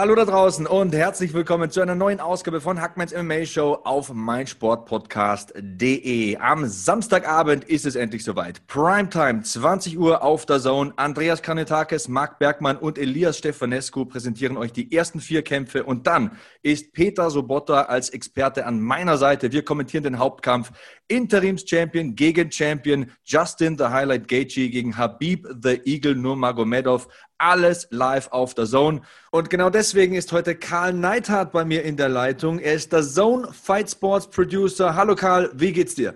Hallo da draußen und herzlich willkommen zu einer neuen Ausgabe von Hackmans MMA Show auf meinsportpodcast.de. Am Samstagabend ist es endlich soweit. Primetime, 20 Uhr auf der Zone. Andreas Kanetakis, Marc Bergmann und Elias Stefanescu präsentieren euch die ersten vier Kämpfe und dann ist Peter Sobotta als Experte an meiner Seite. Wir kommentieren den Hauptkampf Interims-Champion gegen Champion Justin the Highlight Gaethje gegen Habib the Eagle Nurmagomedov alles live auf der Zone. Und genau deswegen ist heute Karl Neithardt bei mir in der Leitung. Er ist der Zone Fight Sports Producer. Hallo Karl, wie geht's dir?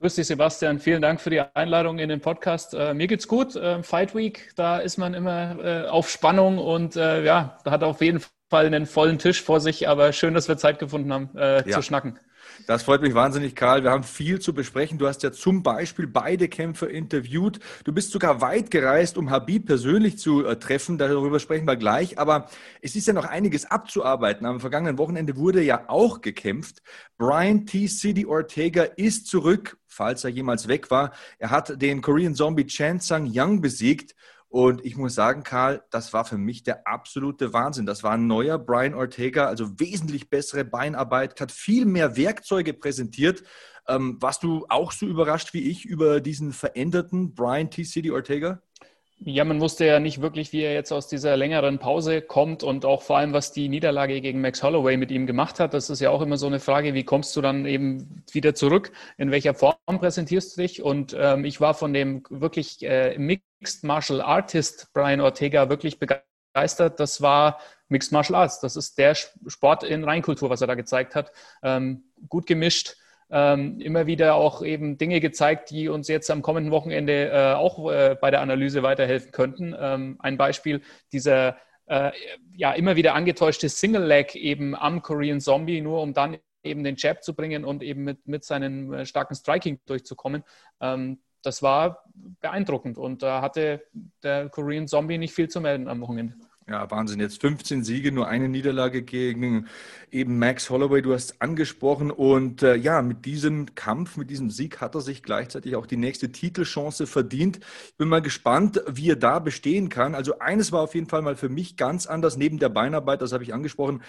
Grüß dich, Sebastian. Vielen Dank für die Einladung in den Podcast. Äh, mir geht's gut. Äh, Fight Week, da ist man immer äh, auf Spannung und äh, ja, da hat auf jeden Fall einen vollen Tisch vor sich. Aber schön, dass wir Zeit gefunden haben, äh, ja. zu schnacken. Das freut mich wahnsinnig, Karl. Wir haben viel zu besprechen. Du hast ja zum Beispiel beide Kämpfer interviewt. Du bist sogar weit gereist, um Habib persönlich zu äh, treffen. Darüber sprechen wir gleich. Aber es ist ja noch einiges abzuarbeiten. Am vergangenen Wochenende wurde ja auch gekämpft. Brian T. City Ortega ist zurück, falls er jemals weg war. Er hat den Korean Zombie Chan Sang Young besiegt. Und ich muss sagen, Karl, das war für mich der absolute Wahnsinn. Das war ein neuer Brian Ortega, also wesentlich bessere Beinarbeit, hat viel mehr Werkzeuge präsentiert. Ähm, warst du auch so überrascht wie ich über diesen veränderten Brian T. City Ortega? Ja, man wusste ja nicht wirklich, wie er jetzt aus dieser längeren Pause kommt und auch vor allem, was die Niederlage gegen Max Holloway mit ihm gemacht hat. Das ist ja auch immer so eine Frage, wie kommst du dann eben wieder zurück? In welcher Form präsentierst du dich? Und ähm, ich war von dem wirklich äh, Mixed Martial Artist Brian Ortega wirklich begeistert. Das war Mixed Martial Arts. Das ist der Sport in Reinkultur, was er da gezeigt hat. Ähm, gut gemischt ähm, immer wieder auch eben Dinge gezeigt, die uns jetzt am kommenden Wochenende äh, auch äh, bei der Analyse weiterhelfen könnten. Ähm, ein Beispiel dieser äh, ja immer wieder angetäuschte Single Leg eben am Korean Zombie, nur um dann eben den Jab zu bringen und eben mit, mit seinem äh, starken Striking durchzukommen. Ähm, das war beeindruckend und da hatte der Korean Zombie nicht viel zu melden am Wochenende. Ja, Wahnsinn. Jetzt 15 Siege, nur eine Niederlage gegen eben Max Holloway, du hast es angesprochen. Und äh, ja, mit diesem Kampf, mit diesem Sieg hat er sich gleichzeitig auch die nächste Titelchance verdient. Ich bin mal gespannt, wie er da bestehen kann. Also eines war auf jeden Fall mal für mich ganz anders, neben der Beinarbeit, das habe ich angesprochen.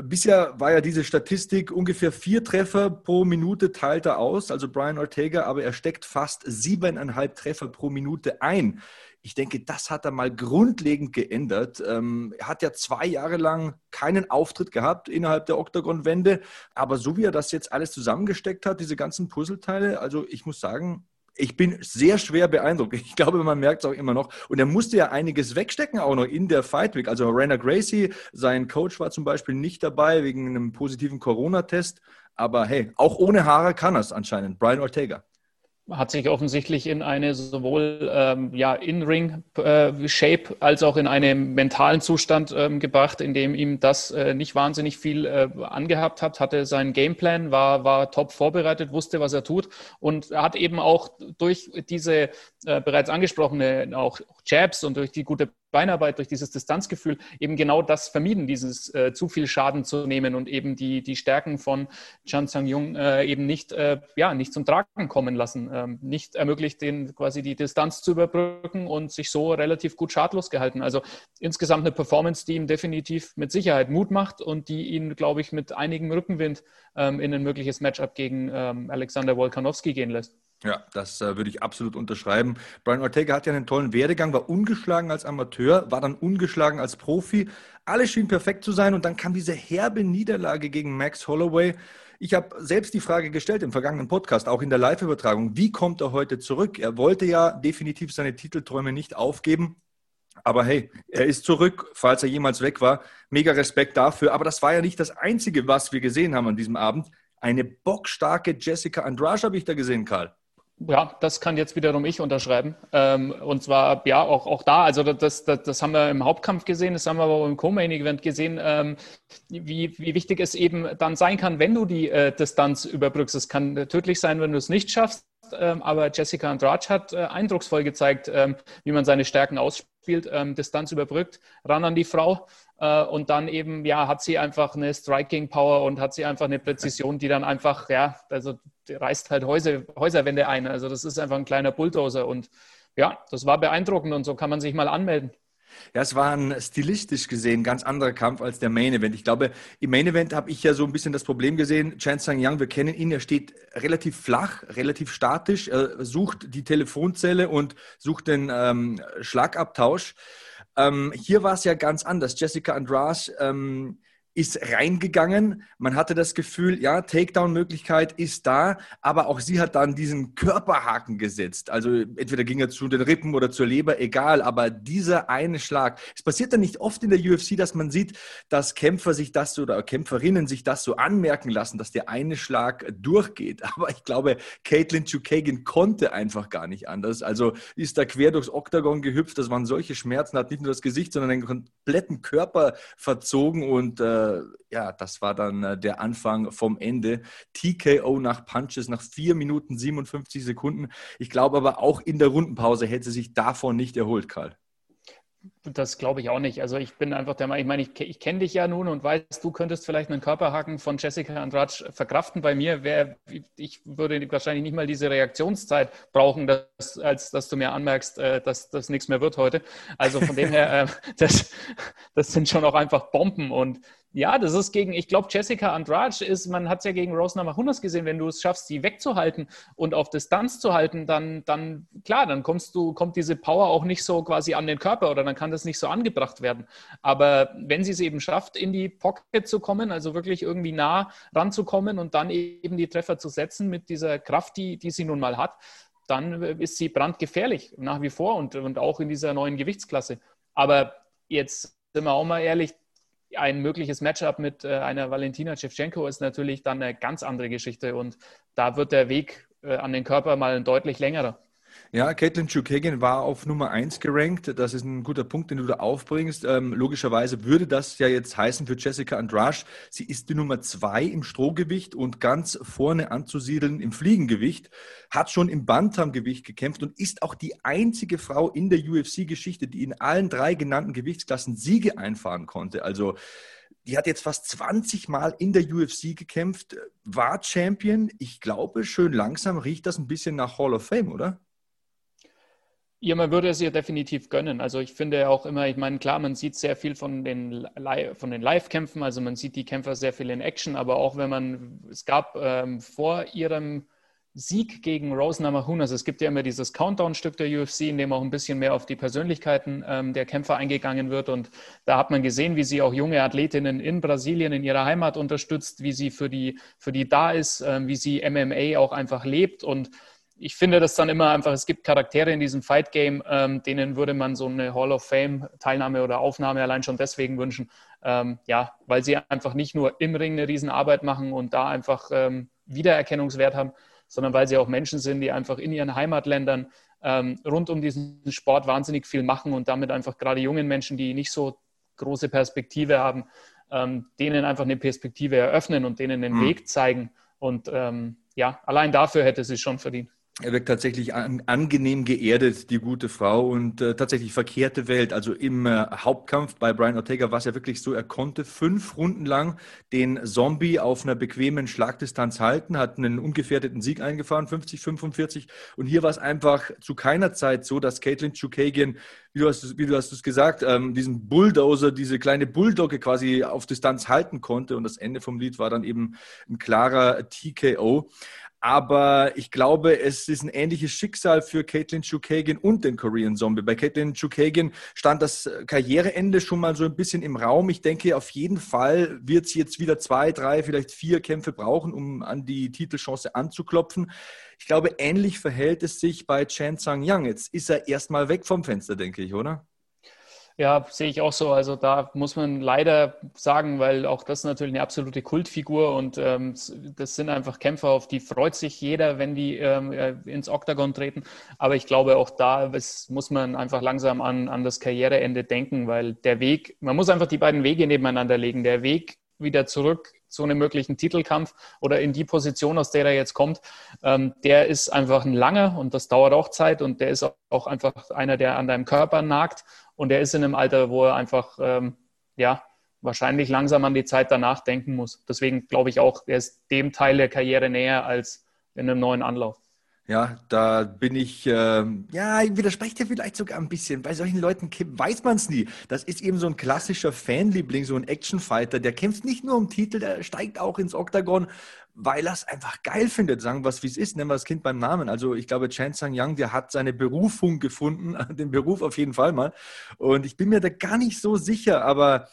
Bisher war ja diese Statistik ungefähr vier Treffer pro Minute teilt er aus, also Brian Ortega, aber er steckt fast siebeneinhalb Treffer pro Minute ein. Ich denke, das hat er mal grundlegend geändert. Ähm, er hat ja zwei Jahre lang keinen Auftritt gehabt innerhalb der Oktagon-Wende. Aber so wie er das jetzt alles zusammengesteckt hat, diese ganzen Puzzleteile, also ich muss sagen, ich bin sehr schwer beeindruckt. Ich glaube, man merkt es auch immer noch. Und er musste ja einiges wegstecken, auch noch in der Fight Week. Also Rainer Gracie, sein Coach war zum Beispiel nicht dabei wegen einem positiven Corona-Test. Aber hey, auch ohne Haare kann er es anscheinend. Brian Ortega hat sich offensichtlich in eine sowohl ähm, ja, In-Ring-Shape äh, als auch in einen mentalen Zustand ähm, gebracht, in dem ihm das äh, nicht wahnsinnig viel äh, angehabt hat, hatte seinen Gameplan, war, war top vorbereitet, wusste, was er tut und hat eben auch durch diese äh, bereits angesprochene auch Jabs und durch die gute Beinarbeit, durch dieses Distanzgefühl eben genau das vermieden, dieses äh, zu viel Schaden zu nehmen und eben die, die Stärken von Chan Sang Jung äh, eben nicht, ja, nicht zum Tragen kommen lassen, ähm, nicht ermöglicht, den quasi die Distanz zu überbrücken und sich so relativ gut schadlos gehalten. Also insgesamt eine Performance, die ihm definitiv mit Sicherheit Mut macht und die ihn, glaube ich, mit einigem Rückenwind ähm, in ein mögliches Matchup gegen ähm, Alexander Wolkanowski gehen lässt. Ja, das äh, würde ich absolut unterschreiben. Brian Ortega hat ja einen tollen Werdegang, war ungeschlagen als Amateur, war dann ungeschlagen als Profi. Alles schien perfekt zu sein und dann kam diese herbe Niederlage gegen Max Holloway. Ich habe selbst die Frage gestellt im vergangenen Podcast, auch in der Live-Übertragung, wie kommt er heute zurück? Er wollte ja definitiv seine Titelträume nicht aufgeben. Aber hey, er ist zurück, falls er jemals weg war. Mega Respekt dafür. Aber das war ja nicht das Einzige, was wir gesehen haben an diesem Abend. Eine bockstarke Jessica Andrade habe ich da gesehen, Karl. Ja, das kann jetzt wiederum ich unterschreiben. Ähm, und zwar, ja, auch, auch da, also das, das, das haben wir im Hauptkampf gesehen, das haben wir aber auch im Co-Main-Event gesehen, ähm, wie, wie wichtig es eben dann sein kann, wenn du die äh, Distanz überbrückst. Es kann tödlich sein, wenn du es nicht schaffst, ähm, aber Jessica Andrade hat äh, eindrucksvoll gezeigt, wie man seine Stärken ausspielt, Distanz überbrückt, ran an die Frau äh, und dann eben, ja, hat sie einfach eine Striking Power und hat sie einfach eine Präzision, die dann einfach, ja, also reißt halt Häuser, Häuserwände ein. Also das ist einfach ein kleiner Bulldozer und ja, das war beeindruckend und so kann man sich mal anmelden. Ja, es war ein stilistisch gesehen ganz anderer Kampf als der Main Event. Ich glaube, im Main Event habe ich ja so ein bisschen das Problem gesehen. Chan Sang Yang, wir kennen ihn, er steht relativ flach, relativ statisch, er sucht die Telefonzelle und sucht den ähm, Schlagabtausch. Ähm, hier war es ja ganz anders. Jessica Andrade ähm, ist reingegangen. Man hatte das Gefühl, ja, Takedown-Möglichkeit ist da, aber auch sie hat dann diesen Körperhaken gesetzt. Also entweder ging er zu den Rippen oder zur Leber, egal, aber dieser eine Schlag. Es passiert dann nicht oft in der UFC, dass man sieht, dass Kämpfer sich das so, oder Kämpferinnen sich das so anmerken lassen, dass der eine Schlag durchgeht. Aber ich glaube, Caitlin Chukagan konnte einfach gar nicht anders. Also ist da quer durchs Oktagon gehüpft. Das waren solche Schmerzen, hat nicht nur das Gesicht, sondern den kompletten Körper verzogen und äh, ja, das war dann äh, der Anfang vom Ende. TKO nach Punches nach 4 Minuten 57 Sekunden. Ich glaube aber auch in der Rundenpause hätte sie sich davon nicht erholt, Karl. Das glaube ich auch nicht. Also ich bin einfach der Meinung, ich meine, ich, ich kenne dich ja nun und weiß, du könntest vielleicht einen Körperhaken von Jessica Andrade verkraften. Bei mir wäre, ich würde wahrscheinlich nicht mal diese Reaktionszeit brauchen, dass, als dass du mir anmerkst, äh, dass das nichts mehr wird heute. Also von dem her, äh, das, das sind schon auch einfach Bomben und ja, das ist gegen, ich glaube, Jessica Andrade ist, man hat es ja gegen Rose Namajunas gesehen, wenn du es schaffst, sie wegzuhalten und auf Distanz zu halten, dann, dann, klar, dann kommst du, kommt diese Power auch nicht so quasi an den Körper oder dann kann das nicht so angebracht werden. Aber wenn sie es eben schafft, in die Pocket zu kommen, also wirklich irgendwie nah ranzukommen und dann eben die Treffer zu setzen mit dieser Kraft, die, die sie nun mal hat, dann ist sie brandgefährlich nach wie vor und, und auch in dieser neuen Gewichtsklasse. Aber jetzt sind wir auch mal ehrlich, ein mögliches Matchup mit äh, einer Valentina Shevchenko ist natürlich dann eine ganz andere Geschichte und da wird der Weg äh, an den Körper mal deutlich längerer. Ja, Caitlin Chukagan war auf Nummer 1 gerankt. Das ist ein guter Punkt, den du da aufbringst. Ähm, logischerweise würde das ja jetzt heißen für Jessica Andrasch, sie ist die Nummer 2 im Strohgewicht und ganz vorne anzusiedeln im Fliegengewicht, hat schon im Bantamgewicht gekämpft und ist auch die einzige Frau in der UFC-Geschichte, die in allen drei genannten Gewichtsklassen Siege einfahren konnte. Also die hat jetzt fast 20 Mal in der UFC gekämpft, war Champion. Ich glaube, schön langsam riecht das ein bisschen nach Hall of Fame, oder? Ja, man würde es ihr definitiv gönnen. Also ich finde auch immer, ich meine, klar, man sieht sehr viel von den, von den Live-Kämpfen, also man sieht die Kämpfer sehr viel in Action, aber auch wenn man, es gab ähm, vor ihrem Sieg gegen Rose Namajunas, es gibt ja immer dieses Countdown-Stück der UFC, in dem auch ein bisschen mehr auf die Persönlichkeiten ähm, der Kämpfer eingegangen wird. Und da hat man gesehen, wie sie auch junge Athletinnen in Brasilien, in ihrer Heimat unterstützt, wie sie für die, für die da ist, ähm, wie sie MMA auch einfach lebt. Und ich finde das dann immer einfach, es gibt Charaktere in diesem Fight Game, ähm, denen würde man so eine Hall of Fame Teilnahme oder Aufnahme allein schon deswegen wünschen, ähm, ja, weil sie einfach nicht nur im Ring eine Riesenarbeit machen und da einfach ähm, Wiedererkennungswert haben, sondern weil sie auch Menschen sind, die einfach in ihren Heimatländern ähm, rund um diesen Sport wahnsinnig viel machen und damit einfach gerade jungen Menschen, die nicht so große Perspektive haben, ähm, denen einfach eine Perspektive eröffnen und denen den mhm. Weg zeigen. Und ähm, ja, allein dafür hätte sie schon verdient. Er wirkt tatsächlich an, angenehm geerdet, die gute Frau und äh, tatsächlich verkehrte Welt. Also im äh, Hauptkampf bei Brian Ortega war es ja wirklich so, er konnte fünf Runden lang den Zombie auf einer bequemen Schlagdistanz halten, hat einen ungefährdeten Sieg eingefahren, 50, 45. Und hier war es einfach zu keiner Zeit so, dass Caitlin Chukagian, wie du hast, wie du hast es gesagt, ähm, diesen Bulldozer, diese kleine Bulldogge quasi auf Distanz halten konnte. Und das Ende vom Lied war dann eben ein klarer TKO. Aber ich glaube, es ist ein ähnliches Schicksal für Caitlin Chukagan und den Korean Zombie. Bei Caitlin Chukagan stand das Karriereende schon mal so ein bisschen im Raum. Ich denke, auf jeden Fall wird sie jetzt wieder zwei, drei, vielleicht vier Kämpfe brauchen, um an die Titelchance anzuklopfen. Ich glaube, ähnlich verhält es sich bei Chan Sang Yang. Jetzt ist er erstmal weg vom Fenster, denke ich, oder? Ja, sehe ich auch so. Also da muss man leider sagen, weil auch das natürlich eine absolute Kultfigur und ähm, das sind einfach Kämpfer, auf die freut sich jeder, wenn die ähm, äh, ins Oktagon treten. Aber ich glaube, auch da muss man einfach langsam an, an das Karriereende denken, weil der Weg, man muss einfach die beiden Wege nebeneinander legen. Der Weg wieder zurück zu einem möglichen Titelkampf oder in die Position, aus der er jetzt kommt, ähm, der ist einfach ein langer und das dauert auch Zeit und der ist auch einfach einer, der an deinem Körper nagt und der ist in einem Alter, wo er einfach, ähm, ja, wahrscheinlich langsam an die Zeit danach denken muss. Deswegen glaube ich auch, er ist dem Teil der Karriere näher als in einem neuen Anlauf. Ja, da bin ich, äh, ja, widersprecht ja vielleicht sogar ein bisschen. Bei solchen Leuten weiß man es nie. Das ist eben so ein klassischer Fanliebling, so ein Actionfighter. Der kämpft nicht nur um Titel, der steigt auch ins Oktagon, weil er es einfach geil findet. Sagen wir es, wie es ist, nennen wir das Kind beim Namen. Also ich glaube, Chan Sang Yang, der hat seine Berufung gefunden, den Beruf auf jeden Fall mal. Und ich bin mir da gar nicht so sicher, aber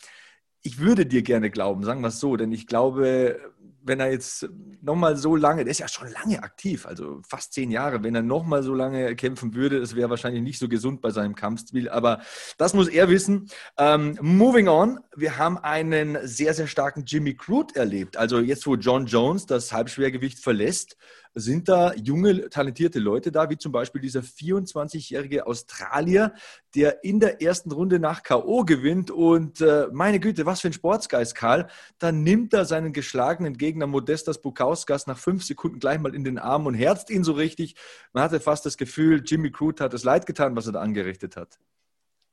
ich würde dir gerne glauben, sagen wir es so, denn ich glaube, wenn er jetzt nochmal so lange, der ist ja schon lange aktiv, also fast zehn Jahre, wenn er nochmal so lange kämpfen würde, das wäre wahrscheinlich nicht so gesund bei seinem Kampfstil, aber das muss er wissen. Ähm, moving on, wir haben einen sehr, sehr starken Jimmy Crude erlebt. Also jetzt, wo John Jones das Halbschwergewicht verlässt, sind da junge, talentierte Leute da, wie zum Beispiel dieser 24-jährige Australier, der in der ersten Runde nach K.O. gewinnt. Und äh, meine Güte, was für ein Sportsgeist, Karl. Dann nimmt er seinen geschlagenen Gegner Modestas Bukauskas nach fünf Sekunden gleich mal in den Arm und herzt ihn so richtig. Man hatte fast das Gefühl, Jimmy Crude hat es leid getan, was er da angerichtet hat.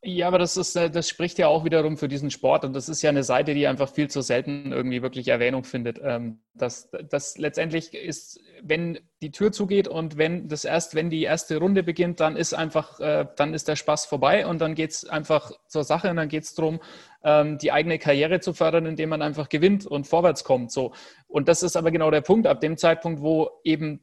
Ja, aber das ist, äh, das spricht ja auch wiederum für diesen Sport und das ist ja eine Seite, die einfach viel zu selten irgendwie wirklich Erwähnung findet. Ähm, das, das letztendlich ist, wenn die Tür zugeht und wenn das erst, wenn die erste Runde beginnt, dann ist einfach, äh, dann ist der Spaß vorbei und dann geht es einfach zur Sache und dann geht es darum, ähm, die eigene Karriere zu fördern, indem man einfach gewinnt und vorwärts kommt. So. Und das ist aber genau der Punkt, ab dem Zeitpunkt, wo eben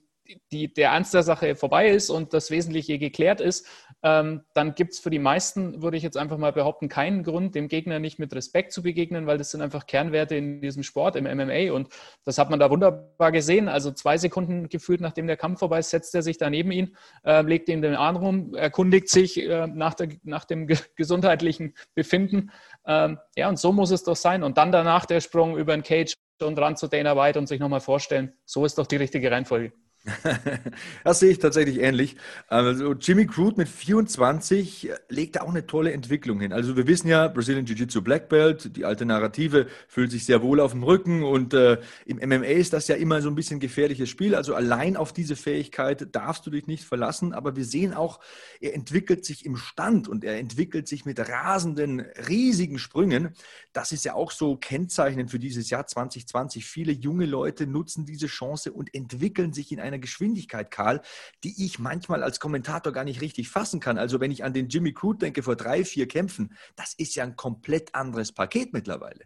die, der Ernst der Sache vorbei ist und das Wesentliche geklärt ist, ähm, dann gibt es für die meisten, würde ich jetzt einfach mal behaupten, keinen Grund, dem Gegner nicht mit Respekt zu begegnen, weil das sind einfach Kernwerte in diesem Sport, im MMA. Und das hat man da wunderbar gesehen. Also zwei Sekunden gefühlt, nachdem der Kampf vorbei ist, setzt er sich da neben ihn, äh, legt ihm den Arm rum, erkundigt sich äh, nach, der, nach, dem ge gesundheitlichen Befinden. Ähm, ja, und so muss es doch sein. Und dann danach der Sprung über den Cage und ran zu Dana White und sich nochmal vorstellen, so ist doch die richtige Reihenfolge. das sehe ich tatsächlich ähnlich. Also Jimmy Crude mit 24 legt da auch eine tolle Entwicklung hin. Also wir wissen ja, Brazilian Jiu-Jitsu Black Belt, die alte Narrative, fühlt sich sehr wohl auf dem Rücken und äh, im MMA ist das ja immer so ein bisschen gefährliches Spiel. Also allein auf diese Fähigkeit darfst du dich nicht verlassen, aber wir sehen auch, er entwickelt sich im Stand und er entwickelt sich mit rasenden, riesigen Sprüngen. Das ist ja auch so kennzeichnend für dieses Jahr 2020. Viele junge Leute nutzen diese Chance und entwickeln sich in eine einer Geschwindigkeit, Karl, die ich manchmal als Kommentator gar nicht richtig fassen kann. Also wenn ich an den Jimmy Crude denke vor drei, vier Kämpfen, das ist ja ein komplett anderes Paket mittlerweile.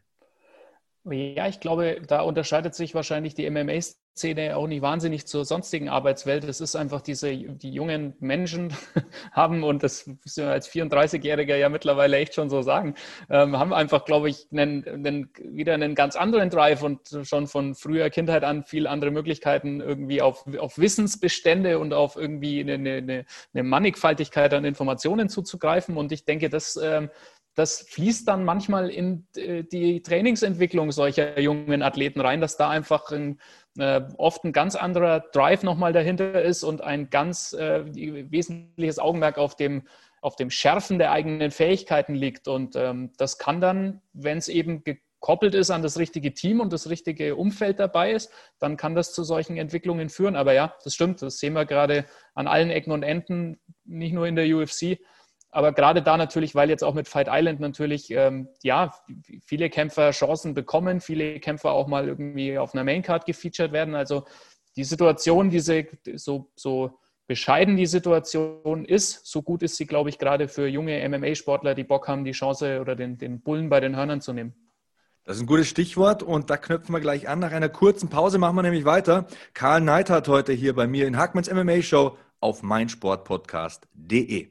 Ja, ich glaube, da unterscheidet sich wahrscheinlich die MMA-Szene auch nicht wahnsinnig zur sonstigen Arbeitswelt. Es ist einfach diese, die jungen Menschen haben, und das müssen wir als 34-Jähriger ja mittlerweile echt schon so sagen, ähm, haben einfach, glaube ich, einen, einen, wieder einen ganz anderen Drive und schon von früher Kindheit an viel andere Möglichkeiten irgendwie auf, auf Wissensbestände und auf irgendwie eine, eine, eine Mannigfaltigkeit an Informationen zuzugreifen. Und ich denke, das ähm, das fließt dann manchmal in äh, die Trainingsentwicklung solcher jungen Athleten rein, dass da einfach ein, äh, oft ein ganz anderer Drive nochmal dahinter ist und ein ganz äh, wesentliches Augenmerk auf dem, auf dem Schärfen der eigenen Fähigkeiten liegt. Und ähm, das kann dann, wenn es eben gekoppelt ist an das richtige Team und das richtige Umfeld dabei ist, dann kann das zu solchen Entwicklungen führen. Aber ja, das stimmt, das sehen wir gerade an allen Ecken und Enden, nicht nur in der UFC aber gerade da natürlich, weil jetzt auch mit Fight Island natürlich, ähm, ja, viele Kämpfer Chancen bekommen, viele Kämpfer auch mal irgendwie auf einer Maincard gefeatured werden. Also die Situation, diese so, so bescheiden die Situation ist, so gut ist sie, glaube ich, gerade für junge MMA-Sportler, die Bock haben, die Chance oder den, den Bullen bei den Hörnern zu nehmen. Das ist ein gutes Stichwort und da knöpfen wir gleich an. Nach einer kurzen Pause machen wir nämlich weiter. Karl Neidhardt heute hier bei mir in Hackmanns MMA Show auf meinsportpodcast.de.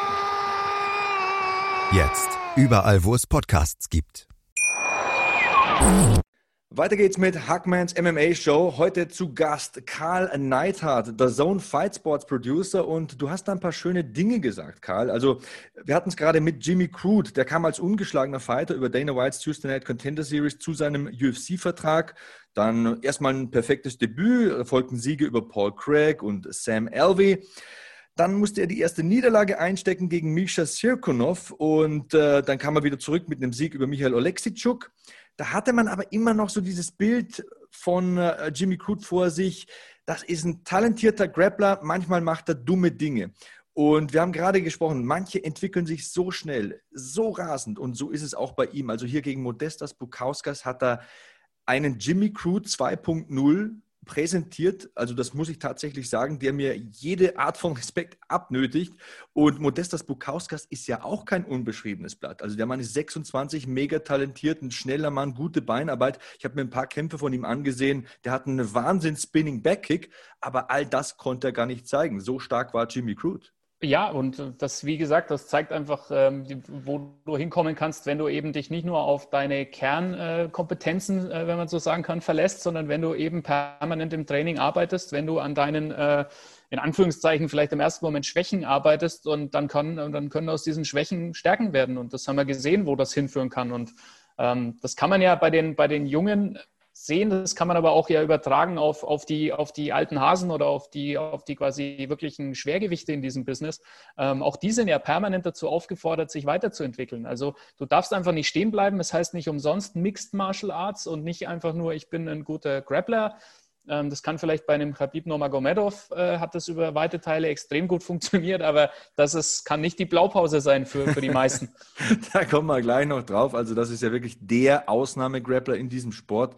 Jetzt überall, wo es Podcasts gibt. Weiter geht's mit Hackmans MMA Show. Heute zu Gast Karl Neithardt, der Zone Fight Sports Producer. Und du hast da ein paar schöne Dinge gesagt, Karl. Also, wir hatten es gerade mit Jimmy Crude. Der kam als ungeschlagener Fighter über Dana Whites Tuesday Night Contender Series zu seinem UFC-Vertrag. Dann erstmal ein perfektes Debüt, folgten Siege über Paul Craig und Sam Alvey. Dann musste er die erste Niederlage einstecken gegen Misha Sirkunov und äh, dann kam er wieder zurück mit einem Sieg über Michael Oleksitschuk. Da hatte man aber immer noch so dieses Bild von äh, Jimmy Crude vor sich. Das ist ein talentierter Grappler, manchmal macht er dumme Dinge. Und wir haben gerade gesprochen, manche entwickeln sich so schnell, so rasend und so ist es auch bei ihm. Also hier gegen Modestas Bukauskas hat er einen Jimmy Crude 2.0 präsentiert, also das muss ich tatsächlich sagen, der mir jede Art von Respekt abnötigt. Und Modestas Bukauskas ist ja auch kein unbeschriebenes Blatt. Also der Mann ist 26, mega talentiert, ein schneller Mann, gute Beinarbeit. Ich habe mir ein paar Kämpfe von ihm angesehen. Der hat einen Wahnsinn-Spinning-Backkick, aber all das konnte er gar nicht zeigen. So stark war Jimmy Crude. Ja, und das, wie gesagt, das zeigt einfach, ähm, wo du hinkommen kannst, wenn du eben dich nicht nur auf deine Kernkompetenzen, äh, wenn man so sagen kann, verlässt, sondern wenn du eben permanent im Training arbeitest, wenn du an deinen, äh, in Anführungszeichen, vielleicht im ersten Moment Schwächen arbeitest und dann, kann, dann können aus diesen Schwächen Stärken werden. Und das haben wir gesehen, wo das hinführen kann. Und ähm, das kann man ja bei den, bei den Jungen sehen. Das kann man aber auch ja übertragen auf, auf, die, auf die alten Hasen oder auf die, auf die quasi wirklichen Schwergewichte in diesem Business. Ähm, auch die sind ja permanent dazu aufgefordert, sich weiterzuentwickeln. Also du darfst einfach nicht stehen bleiben. Es das heißt nicht umsonst Mixed Martial Arts und nicht einfach nur, ich bin ein guter Grappler. Ähm, das kann vielleicht bei einem Khabib Nurmagomedov, äh, hat das über weite Teile extrem gut funktioniert, aber das ist, kann nicht die Blaupause sein für, für die meisten. da kommen wir gleich noch drauf. Also das ist ja wirklich der Ausnahmegrappler in diesem Sport.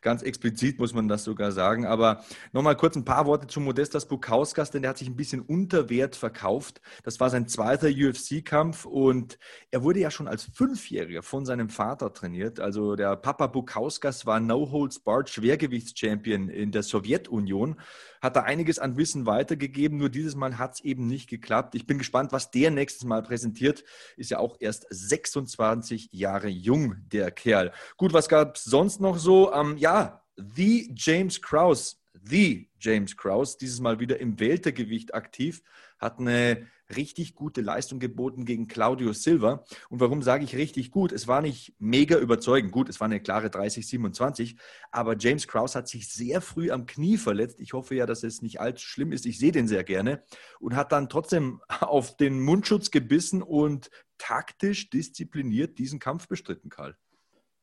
Ganz explizit muss man das sogar sagen. Aber nochmal kurz ein paar Worte zu Modestas Bukauskas, denn der hat sich ein bisschen unter Wert verkauft. Das war sein zweiter UFC-Kampf und er wurde ja schon als Fünfjähriger von seinem Vater trainiert. Also der Papa Bukauskas war No-Holds-Barred Schwergewichtschampion in der Sowjetunion hat da einiges an Wissen weitergegeben. Nur dieses Mal hat es eben nicht geklappt. Ich bin gespannt, was der nächstes Mal präsentiert. Ist ja auch erst 26 Jahre jung, der Kerl. Gut, was gab es sonst noch so? Ähm, ja, The James Krause. The James Krause, dieses Mal wieder im Weltergewicht aktiv, hat eine richtig gute Leistung geboten gegen Claudio Silva. Und warum sage ich richtig gut? Es war nicht mega überzeugend. Gut, es war eine klare 30-27, aber James Krause hat sich sehr früh am Knie verletzt. Ich hoffe ja, dass es nicht allzu schlimm ist. Ich sehe den sehr gerne und hat dann trotzdem auf den Mundschutz gebissen und taktisch diszipliniert diesen Kampf bestritten, Karl.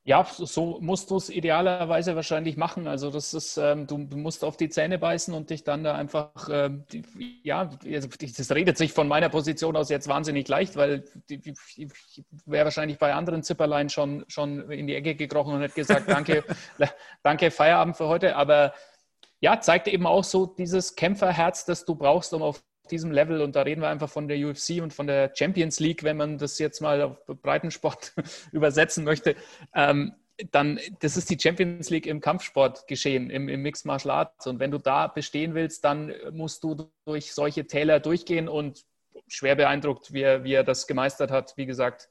Ja, so musst du es idealerweise wahrscheinlich machen. Also das ist, ähm, du, musst auf die Zähne beißen und dich dann da einfach, ähm, die, ja, also das redet sich von meiner Position aus jetzt wahnsinnig leicht, weil ich wäre wahrscheinlich bei anderen Zipperlein schon, schon in die Ecke gekrochen und hätte gesagt, danke, danke, Feierabend für heute. Aber ja, zeigt eben auch so dieses Kämpferherz, das du brauchst, um auf diesem Level, und da reden wir einfach von der UFC und von der Champions League, wenn man das jetzt mal auf Breitensport übersetzen möchte, ähm, dann, das ist die Champions League im Kampfsport geschehen, im, im Mixed Martial Arts. Und wenn du da bestehen willst, dann musst du durch solche Täler durchgehen und schwer beeindruckt, wie er, wie er das gemeistert hat. Wie gesagt,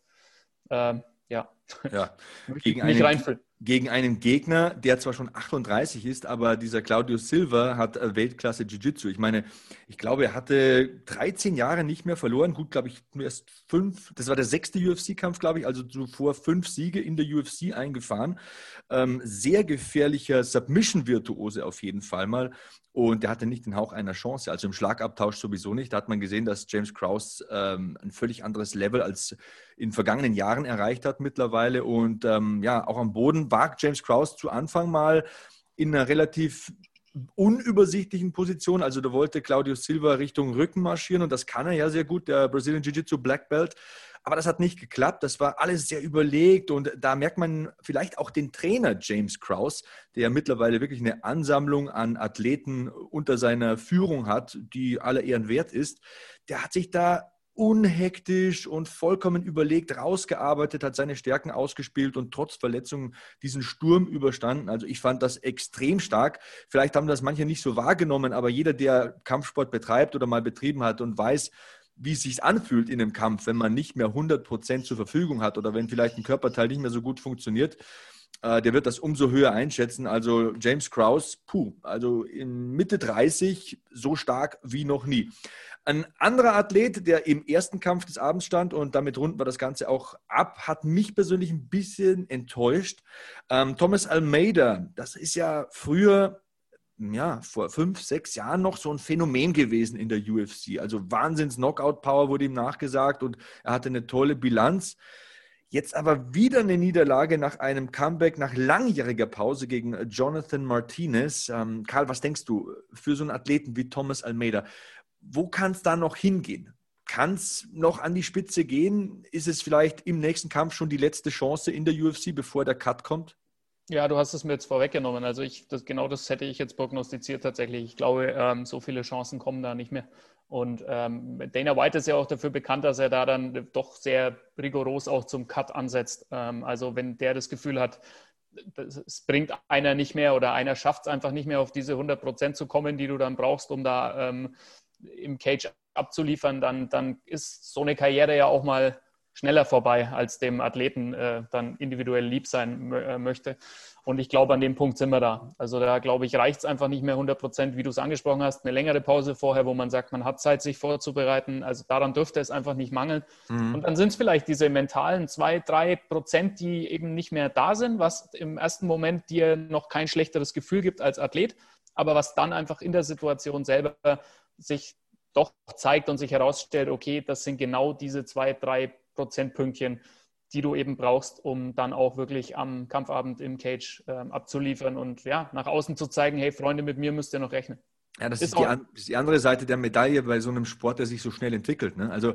ähm, ja. ja. Gegen nicht reinfüllen gegen einen Gegner, der zwar schon 38 ist, aber dieser Claudio Silva hat äh, Weltklasse Jiu-Jitsu. Ich meine, ich glaube, er hatte 13 Jahre nicht mehr verloren. Gut, glaube ich, nur erst fünf. Das war der sechste UFC-Kampf, glaube ich, also zuvor fünf Siege in der UFC eingefahren. Ähm, sehr gefährlicher Submission-Virtuose auf jeden Fall mal. Und der hatte nicht den Hauch einer Chance, also im Schlagabtausch sowieso nicht. Da hat man gesehen, dass James Krause ähm, ein völlig anderes Level als in vergangenen Jahren erreicht hat mittlerweile. Und ähm, ja, auch am Boden war James Krause zu Anfang mal in einer relativ unübersichtlichen Position. Also da wollte Claudio Silva Richtung Rücken marschieren und das kann er ja sehr gut, der Brazilian Jiu-Jitsu Black Belt. Aber das hat nicht geklappt. Das war alles sehr überlegt und da merkt man vielleicht auch den Trainer James Kraus, der mittlerweile wirklich eine Ansammlung an Athleten unter seiner Führung hat, die aller Ehren wert ist. Der hat sich da unhektisch und vollkommen überlegt rausgearbeitet, hat seine Stärken ausgespielt und trotz Verletzungen diesen Sturm überstanden. Also ich fand das extrem stark. Vielleicht haben das manche nicht so wahrgenommen, aber jeder, der Kampfsport betreibt oder mal betrieben hat und weiß, wie es sich anfühlt in einem Kampf, wenn man nicht mehr 100 Prozent zur Verfügung hat oder wenn vielleicht ein Körperteil nicht mehr so gut funktioniert, äh, der wird das umso höher einschätzen. Also James Krause, puh, also in Mitte 30 so stark wie noch nie. Ein anderer Athlet, der im ersten Kampf des Abends stand und damit runden wir das Ganze auch ab, hat mich persönlich ein bisschen enttäuscht. Ähm, Thomas Almeida, das ist ja früher, ja, vor fünf, sechs Jahren noch so ein Phänomen gewesen in der UFC. Also Wahnsinns-Knockout-Power wurde ihm nachgesagt und er hatte eine tolle Bilanz. Jetzt aber wieder eine Niederlage nach einem Comeback nach langjähriger Pause gegen Jonathan Martinez. Ähm, Karl, was denkst du für so einen Athleten wie Thomas Almeida? wo kann es da noch hingehen? Kann es noch an die Spitze gehen? Ist es vielleicht im nächsten Kampf schon die letzte Chance in der UFC, bevor der Cut kommt? Ja, du hast es mir jetzt vorweggenommen. Also ich, das, genau das hätte ich jetzt prognostiziert tatsächlich. Ich glaube, ähm, so viele Chancen kommen da nicht mehr. Und ähm, Dana White ist ja auch dafür bekannt, dass er da dann doch sehr rigoros auch zum Cut ansetzt. Ähm, also wenn der das Gefühl hat, es bringt einer nicht mehr oder einer schafft es einfach nicht mehr auf diese 100 Prozent zu kommen, die du dann brauchst, um da ähm, im Cage abzuliefern, dann, dann ist so eine Karriere ja auch mal schneller vorbei, als dem Athleten äh, dann individuell lieb sein äh, möchte. Und ich glaube, an dem Punkt sind wir da. Also da glaube ich, reicht es einfach nicht mehr 100 Prozent, wie du es angesprochen hast. Eine längere Pause vorher, wo man sagt, man hat Zeit, sich vorzubereiten. Also daran dürfte es einfach nicht mangeln. Mhm. Und dann sind es vielleicht diese mentalen zwei, drei Prozent, die eben nicht mehr da sind, was im ersten Moment dir noch kein schlechteres Gefühl gibt als Athlet, aber was dann einfach in der Situation selber sich doch zeigt und sich herausstellt, okay, das sind genau diese zwei, drei Prozentpünktchen, die du eben brauchst, um dann auch wirklich am Kampfabend im Cage äh, abzuliefern und ja, nach außen zu zeigen, hey Freunde, mit mir müsst ihr noch rechnen. Ja, das ist, ist, die, das ist, die, andere Seite der Medaille bei so einem Sport, der sich so schnell entwickelt. Ne? Also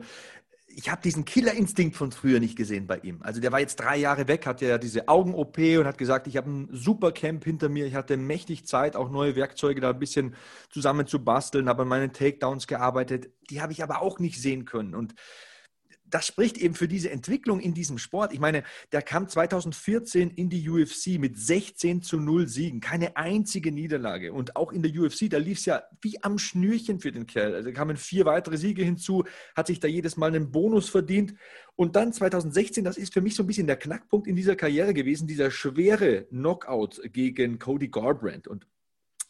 ich habe diesen Killerinstinkt von früher nicht gesehen bei ihm. Also der war jetzt drei Jahre weg, hatte ja diese Augen-OP und hat gesagt, ich habe ein super Camp hinter mir, ich hatte mächtig Zeit, auch neue Werkzeuge da ein bisschen zusammen zu basteln, habe an meinen Takedowns gearbeitet. Die habe ich aber auch nicht sehen können. Und das spricht eben für diese Entwicklung in diesem Sport. Ich meine, der kam 2014 in die UFC mit 16 zu 0 Siegen, keine einzige Niederlage. Und auch in der UFC, da lief es ja wie am Schnürchen für den Kerl. Also kamen vier weitere Siege hinzu, hat sich da jedes Mal einen Bonus verdient. Und dann 2016, das ist für mich so ein bisschen der Knackpunkt in dieser Karriere gewesen, dieser schwere Knockout gegen Cody Garbrandt. Und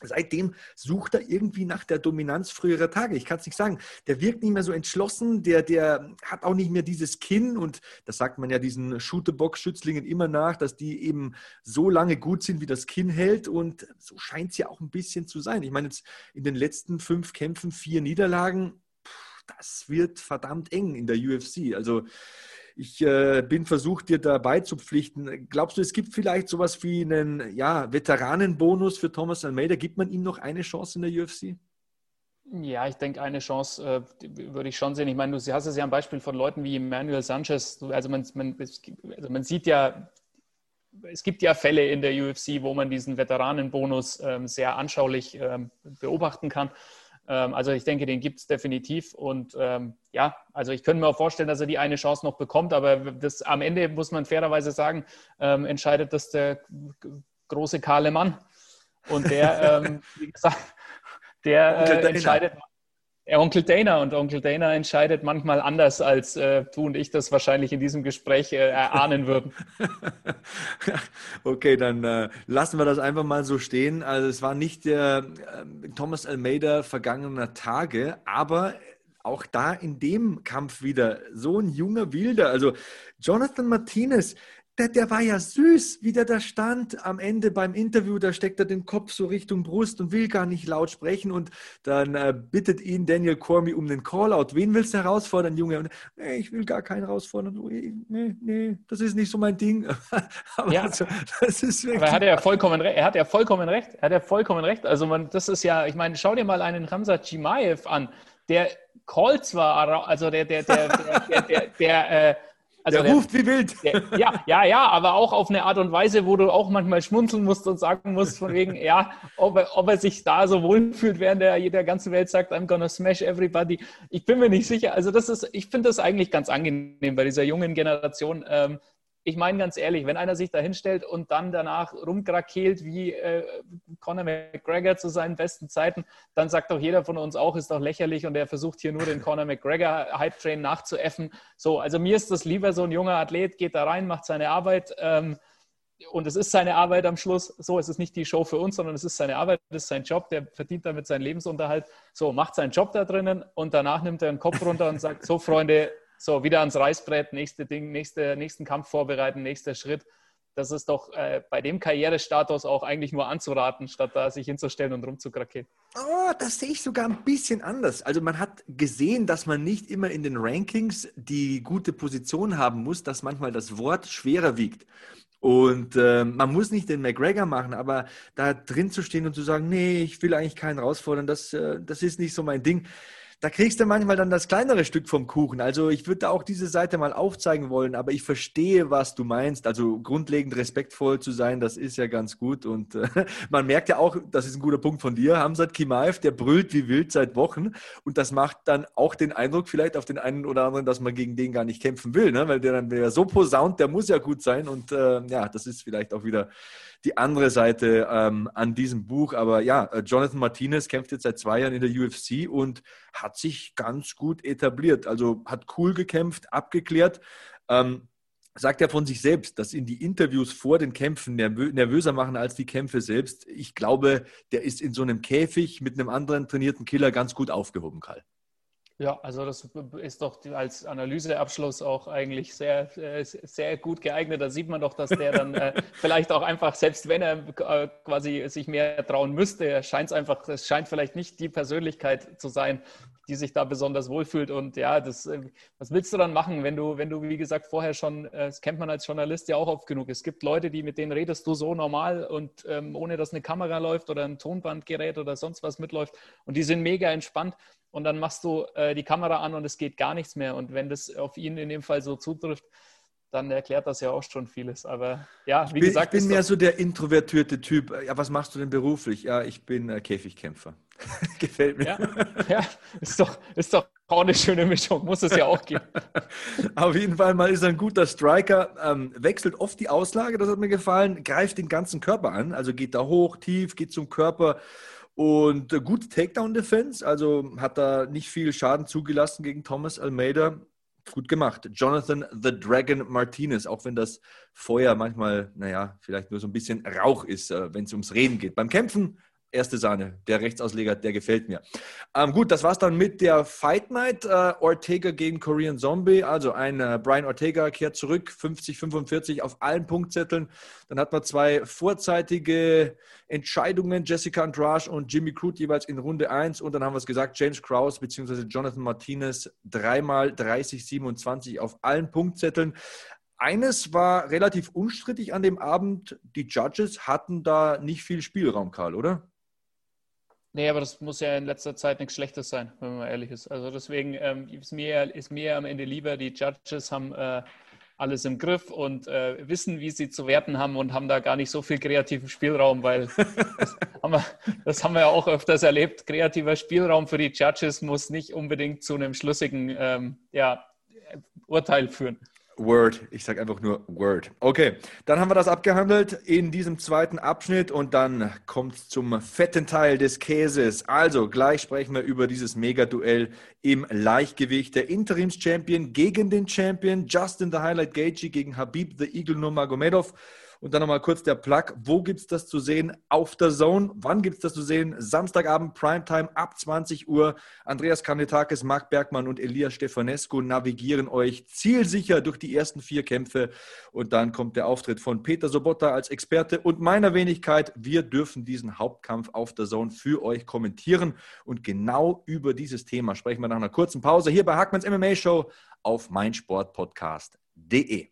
Seitdem sucht er irgendwie nach der Dominanz früherer Tage. Ich kann es nicht sagen. Der wirkt nicht mehr so entschlossen, der, der hat auch nicht mehr dieses Kinn und das sagt man ja diesen Shootebox-Schützlingen immer nach, dass die eben so lange gut sind, wie das Kinn hält und so scheint es ja auch ein bisschen zu sein. Ich meine, jetzt in den letzten fünf Kämpfen vier Niederlagen, das wird verdammt eng in der UFC. Also ich äh, bin versucht, dir dabei zu pflichten. Glaubst du, es gibt vielleicht sowas wie einen ja, Veteranenbonus für Thomas Almeida? Gibt man ihm noch eine Chance in der UFC? Ja, ich denke, eine Chance äh, würde ich schon sehen. Ich meine, du hast es ja ein Beispiel von Leuten wie Manuel Sanchez. Also man, man, also man sieht ja, es gibt ja Fälle in der UFC, wo man diesen Veteranenbonus ähm, sehr anschaulich ähm, beobachten kann. Ähm, also ich denke, den gibt es definitiv. Und ähm, ja, also ich könnte mir auch vorstellen, dass er die eine Chance noch bekommt, aber das am Ende muss man fairerweise sagen, ähm, entscheidet das der große Kahle Mann. Und der, ähm, wie gesagt, der äh, entscheidet, Onkel Dana und Onkel Dana entscheidet manchmal anders, als äh, du und ich das wahrscheinlich in diesem Gespräch äh, erahnen würden. okay, dann äh, lassen wir das einfach mal so stehen. Also es war nicht der äh, Thomas Almeida vergangener Tage, aber auch da in dem Kampf wieder so ein junger Wilder. Also Jonathan Martinez, der, der war ja süß, wie der da stand am Ende beim Interview. Da steckt er den Kopf so Richtung Brust und will gar nicht laut sprechen. Und dann äh, bittet ihn Daniel Cormier um den Callout. Wen willst du herausfordern, Junge? Und, nee, ich will gar keinen herausfordern. Nee, nee, das ist nicht so mein Ding. Aber ja, also, das ist wirklich. Aber er hat ja vollkommen recht. Er hat ja vollkommen recht. Er hat ja vollkommen recht. Also, man, das ist ja, ich meine, schau dir mal einen Ramsa Chimaev an. Der callt zwar, also der, der, der, der, der, der, der, der äh, Also der, der ruft wie wild. Der, ja, ja, ja, aber auch auf eine Art und Weise, wo du auch manchmal schmunzeln musst und sagen musst, von wegen, ja, ob er, ob er sich da so wohlfühlt, während er der ganzen Welt sagt, I'm gonna smash everybody. Ich bin mir nicht sicher. Also das ist, ich finde das eigentlich ganz angenehm bei dieser jungen Generation. Ähm, ich meine ganz ehrlich, wenn einer sich da hinstellt und dann danach rumkrakeelt wie äh, Conor McGregor zu seinen besten Zeiten, dann sagt doch jeder von uns auch, ist doch lächerlich und er versucht hier nur den Conor McGregor Hype-Train nachzuäffen. So, also mir ist das lieber so ein junger Athlet, geht da rein, macht seine Arbeit ähm, und es ist seine Arbeit am Schluss. So, es ist nicht die Show für uns, sondern es ist seine Arbeit, es ist sein Job, der verdient damit seinen Lebensunterhalt. So, macht seinen Job da drinnen und danach nimmt er den Kopf runter und sagt, so Freunde, so, wieder ans Reißbrett, nächste Ding, nächste, nächsten Kampf vorbereiten, nächster Schritt. Das ist doch äh, bei dem Karrierestatus auch eigentlich nur anzuraten, statt da sich hinzustellen und rumzukrakeln. Oh, das sehe ich sogar ein bisschen anders. Also man hat gesehen, dass man nicht immer in den Rankings die gute Position haben muss, dass manchmal das Wort schwerer wiegt. Und äh, man muss nicht den McGregor machen, aber da drin zu stehen und zu sagen, nee, ich will eigentlich keinen herausfordern, das, äh, das ist nicht so mein Ding da kriegst du manchmal dann das kleinere Stück vom Kuchen. Also ich würde da auch diese Seite mal aufzeigen wollen, aber ich verstehe, was du meinst. Also grundlegend respektvoll zu sein, das ist ja ganz gut. Und äh, man merkt ja auch, das ist ein guter Punkt von dir, Hamzat Kimaev, der brüllt wie wild seit Wochen. Und das macht dann auch den Eindruck vielleicht auf den einen oder anderen, dass man gegen den gar nicht kämpfen will, ne? weil der dann der so posaunt, der muss ja gut sein. Und äh, ja, das ist vielleicht auch wieder die andere Seite ähm, an diesem Buch. Aber ja, äh, Jonathan Martinez kämpft jetzt seit zwei Jahren in der UFC und hat sich ganz gut etabliert. Also hat cool gekämpft, abgeklärt. Ähm, sagt er von sich selbst, dass ihn die Interviews vor den Kämpfen nervö nervöser machen als die Kämpfe selbst. Ich glaube, der ist in so einem Käfig mit einem anderen trainierten Killer ganz gut aufgehoben, Karl. Ja, also das ist doch als Analyseabschluss auch eigentlich sehr, äh, sehr gut geeignet. Da sieht man doch, dass der dann äh, vielleicht auch einfach, selbst wenn er äh, quasi sich mehr trauen müsste, scheint es einfach, es scheint vielleicht nicht die Persönlichkeit zu sein, die sich da besonders wohlfühlt. Und ja, das, äh, was willst du dann machen, wenn du, wenn du, wie gesagt, vorher schon, äh, das kennt man als Journalist ja auch oft genug. Es gibt Leute, die mit denen redest du so normal und ähm, ohne dass eine Kamera läuft oder ein Tonbandgerät oder sonst was mitläuft. Und die sind mega entspannt und dann machst du äh, die Kamera an und es geht gar nichts mehr. Und wenn das auf ihn in dem Fall so zutrifft, dann erklärt das ja auch schon vieles. Aber ja, wie ich bin, gesagt. Ich bin mehr so der introvertierte Typ. Ja, was machst du denn beruflich? Ja, ich bin äh, Käfigkämpfer. Gefällt mir. Ja, ja, ist, doch, ist doch auch eine schöne Mischung. Muss es ja auch geben. Auf jeden Fall mal ist er ein guter Striker. Ähm, wechselt oft die Auslage, das hat mir gefallen. Greift den ganzen Körper an. Also geht da hoch, tief, geht zum Körper und äh, gut Takedown-Defense, also hat da nicht viel Schaden zugelassen gegen Thomas Almeida. Gut gemacht. Jonathan the Dragon Martinez, auch wenn das Feuer manchmal, naja, vielleicht nur so ein bisschen Rauch ist, äh, wenn es ums Reden geht. Beim Kämpfen erste Sahne. Der Rechtsausleger, der gefällt mir. Ähm, gut, das war's dann mit der Fight Night. Äh, Ortega gegen Korean Zombie. Also ein äh, Brian Ortega kehrt zurück, 50-45 auf allen Punktzetteln. Dann hat man zwei vorzeitige Entscheidungen, Jessica Andrade und Jimmy Crute jeweils in Runde 1. Und dann haben wir es gesagt, James Krause bzw. Jonathan Martinez dreimal 30-27 auf allen Punktzetteln. Eines war relativ unstrittig an dem Abend. Die Judges hatten da nicht viel Spielraum, Karl, oder? Nee, aber das muss ja in letzter Zeit nichts Schlechtes sein, wenn man ehrlich ist. Also deswegen ähm, ist, mir, ist mir am Ende lieber, die Judges haben äh, alles im Griff und äh, wissen, wie sie zu werten haben und haben da gar nicht so viel kreativen Spielraum, weil das haben, wir, das haben wir ja auch öfters erlebt. Kreativer Spielraum für die Judges muss nicht unbedingt zu einem schlüssigen ähm, ja, Urteil führen. Word. Ich sage einfach nur Word. Okay, dann haben wir das abgehandelt in diesem zweiten Abschnitt und dann kommt es zum fetten Teil des Käses. Also, gleich sprechen wir über dieses Mega-Duell im Leichtgewicht. Der Interims-Champion gegen den Champion Justin the Highlight Gagey gegen Habib the Eagle Nurmagomedov. Und dann nochmal kurz der Plug. Wo gibt es das zu sehen? Auf der Zone. Wann gibt es das zu sehen? Samstagabend, Primetime ab 20 Uhr. Andreas Kanetakis, Marc Bergmann und Elias Stefanescu navigieren euch zielsicher durch die ersten vier Kämpfe. Und dann kommt der Auftritt von Peter Sobotta als Experte und meiner Wenigkeit. Wir dürfen diesen Hauptkampf auf der Zone für euch kommentieren. Und genau über dieses Thema sprechen wir nach einer kurzen Pause hier bei Hackmans MMA Show auf meinsportpodcast.de.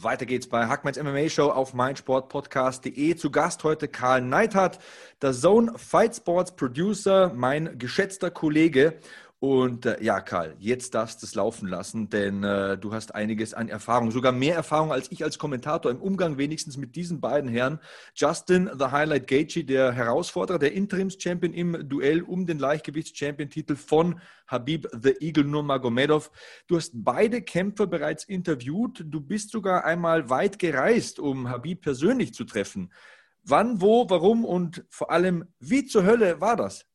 Weiter geht's bei Hackmans MMA Show auf meinsportpodcast.de. Zu Gast heute Karl Neithardt, der Zone Fight Sports Producer, mein geschätzter Kollege. Und äh, ja, Karl, jetzt darfst du es laufen lassen, denn äh, du hast einiges an Erfahrung, sogar mehr Erfahrung als ich als Kommentator im Umgang wenigstens mit diesen beiden Herren. Justin The Highlight Gaethje, der Herausforderer, der Interims-Champion im Duell um den Leichtgewichts-Champion-Titel von Habib The Eagle Nurmagomedov. Du hast beide Kämpfer bereits interviewt. Du bist sogar einmal weit gereist, um Habib persönlich zu treffen. Wann, wo, warum und vor allem, wie zur Hölle war das?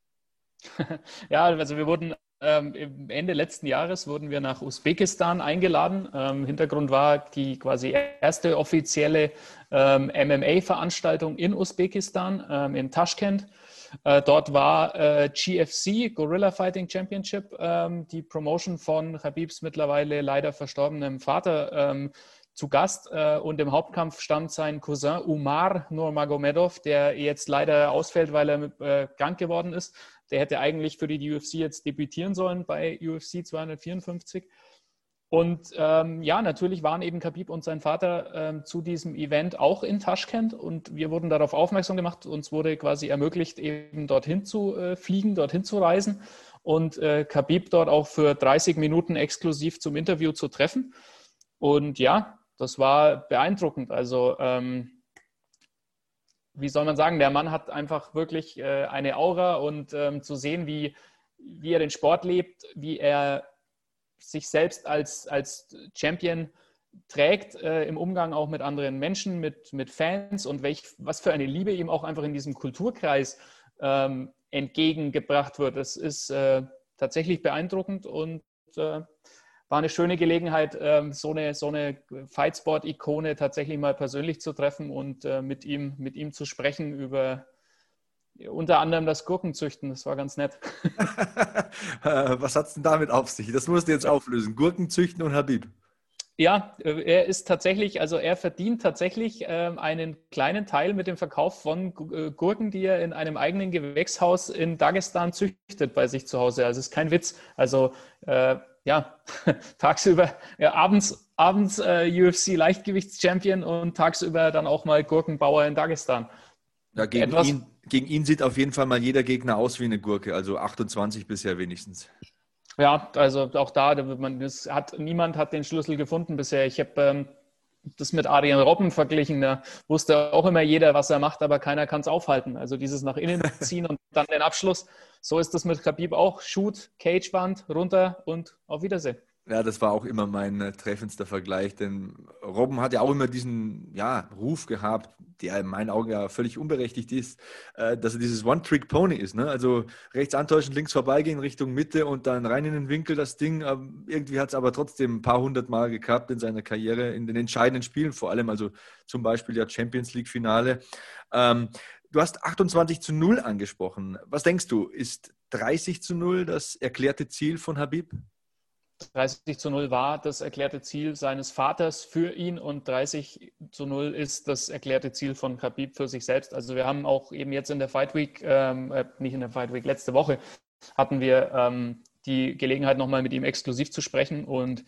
Ja, also wir wurden ähm, Ende letzten Jahres wurden wir nach Usbekistan eingeladen. Ähm, Hintergrund war die quasi erste offizielle ähm, MMA-Veranstaltung in Usbekistan, ähm, in Taschkent. Äh, dort war äh, GFC, Gorilla Fighting Championship, ähm, die Promotion von Habibs mittlerweile leider verstorbenem Vater ähm, zu Gast äh, und im Hauptkampf stand sein Cousin Umar Nurmagomedov, der jetzt leider ausfällt, weil er äh, krank geworden ist. Der hätte eigentlich für die UFC jetzt debütieren sollen bei UFC 254. Und ähm, ja, natürlich waren eben Khabib und sein Vater ähm, zu diesem Event auch in Taschkent und wir wurden darauf aufmerksam gemacht. Uns wurde quasi ermöglicht, eben dorthin zu äh, fliegen, dorthin zu reisen und äh, Khabib dort auch für 30 Minuten exklusiv zum Interview zu treffen. Und ja, das war beeindruckend. Also ähm, wie soll man sagen, der Mann hat einfach wirklich äh, eine Aura und ähm, zu sehen, wie, wie er den Sport lebt, wie er sich selbst als, als Champion trägt äh, im Umgang auch mit anderen Menschen, mit, mit Fans und welch, was für eine Liebe ihm auch einfach in diesem Kulturkreis ähm, entgegengebracht wird. Das ist äh, tatsächlich beeindruckend und äh, war eine schöne Gelegenheit, ähm, so eine, so eine Fightsport-Ikone tatsächlich mal persönlich zu treffen und äh, mit, ihm, mit ihm zu sprechen über unter anderem das Gurkenzüchten. Das war ganz nett. Äh, was hat es denn damit auf sich? Das musst du jetzt auflösen. Gurkenzüchten und Habib. Ja, äh, er ist tatsächlich, also er verdient tatsächlich ähm, einen kleinen Teil mit dem Verkauf von Gurken, die er in einem eigenen Gewächshaus in Dagestan züchtet bei sich zu Hause. Also es ist kein Witz. Also ja, tagsüber, ja, abends, abends äh, UFC Leichtgewichts-Champion und tagsüber dann auch mal Gurkenbauer in Dagestan. Ja, gegen, Etwas, ihn, gegen ihn sieht auf jeden Fall mal jeder Gegner aus wie eine Gurke, also 28 bisher wenigstens. Ja, also auch da, man, das hat, niemand hat den Schlüssel gefunden bisher. Ich habe ähm, das mit Adrian Robben verglichen. Da wusste auch immer jeder, was er macht, aber keiner kann es aufhalten. Also dieses nach innen ziehen und dann den Abschluss. So ist das mit Khabib auch. Shoot, Cagewand, runter und auf Wiedersehen. Ja, das war auch immer mein äh, treffendster Vergleich, denn Robben hat ja auch immer diesen ja, Ruf gehabt, der in meinen Augen ja völlig unberechtigt ist, äh, dass er dieses One-Trick-Pony ist. Ne? Also rechts antäuschen, links vorbeigehen, Richtung Mitte und dann rein in den Winkel das Ding. Ähm, irgendwie hat es aber trotzdem ein paar hundert Mal geklappt in seiner Karriere, in den entscheidenden Spielen vor allem, also zum Beispiel ja Champions League-Finale. Ähm, du hast 28 zu 0 angesprochen. Was denkst du, ist 30 zu 0 das erklärte Ziel von Habib? 30 zu 0 war das erklärte Ziel seines Vaters für ihn und 30 zu 0 ist das erklärte Ziel von Khabib für sich selbst. Also wir haben auch eben jetzt in der Fight Week, ähm, äh, nicht in der Fight Week, letzte Woche hatten wir ähm, die Gelegenheit nochmal mit ihm exklusiv zu sprechen und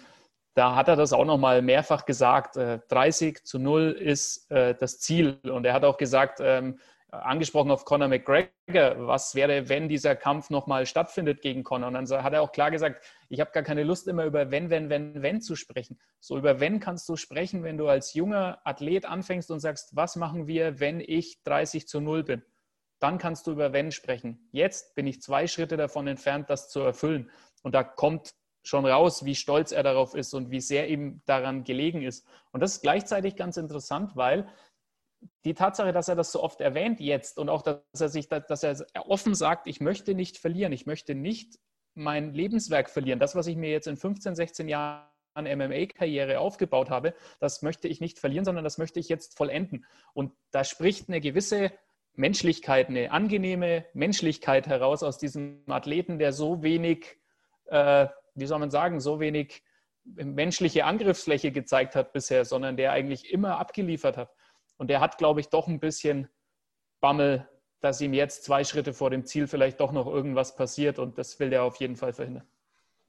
da hat er das auch nochmal mehrfach gesagt. Äh, 30 zu 0 ist äh, das Ziel und er hat auch gesagt, ähm, angesprochen auf Conor McGregor, was wäre, wenn dieser Kampf nochmal stattfindet gegen Conor? Und dann hat er auch klar gesagt, ich habe gar keine Lust immer über wenn, wenn, wenn, wenn zu sprechen. So über wenn kannst du sprechen, wenn du als junger Athlet anfängst und sagst, was machen wir, wenn ich 30 zu 0 bin? Dann kannst du über wenn sprechen. Jetzt bin ich zwei Schritte davon entfernt, das zu erfüllen. Und da kommt schon raus, wie stolz er darauf ist und wie sehr ihm daran gelegen ist. Und das ist gleichzeitig ganz interessant, weil die Tatsache, dass er das so oft erwähnt jetzt und auch, dass er sich, dass er offen sagt, ich möchte nicht verlieren, ich möchte nicht mein Lebenswerk verlieren. Das, was ich mir jetzt in 15, 16 Jahren MMA-Karriere aufgebaut habe, das möchte ich nicht verlieren, sondern das möchte ich jetzt vollenden. Und da spricht eine gewisse Menschlichkeit, eine angenehme Menschlichkeit heraus aus diesem Athleten, der so wenig, äh, wie soll man sagen, so wenig menschliche Angriffsfläche gezeigt hat bisher, sondern der eigentlich immer abgeliefert hat. Und der hat, glaube ich, doch ein bisschen Bammel, dass ihm jetzt zwei Schritte vor dem Ziel vielleicht doch noch irgendwas passiert. Und das will der auf jeden Fall verhindern.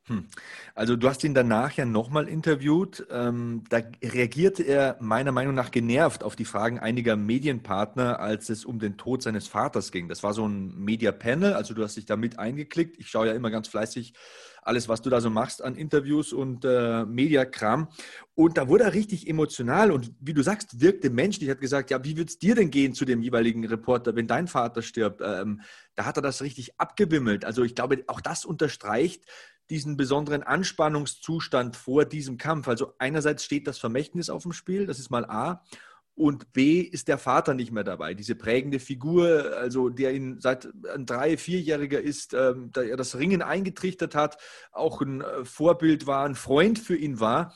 Hm. Also du hast ihn danach ja nochmal interviewt. Ähm, da reagierte er meiner Meinung nach genervt auf die Fragen einiger Medienpartner, als es um den Tod seines Vaters ging. Das war so ein Media-Panel, also du hast dich da mit eingeklickt. Ich schaue ja immer ganz fleißig alles, was du da so machst an Interviews und äh, Mediakram. Und da wurde er richtig emotional und wie du sagst, wirkte menschlich. Hat gesagt, ja, wie wird es dir denn gehen zu dem jeweiligen Reporter, wenn dein Vater stirbt? Ähm, da hat er das richtig abgewimmelt. Also ich glaube, auch das unterstreicht, diesen besonderen Anspannungszustand vor diesem Kampf. Also einerseits steht das Vermächtnis auf dem Spiel, das ist mal A. Und B ist der Vater nicht mehr dabei. Diese prägende Figur, also der ihn seit ein drei-, vierjähriger ist, ähm, da er das Ringen eingetrichtert hat, auch ein äh, Vorbild war, ein Freund für ihn war.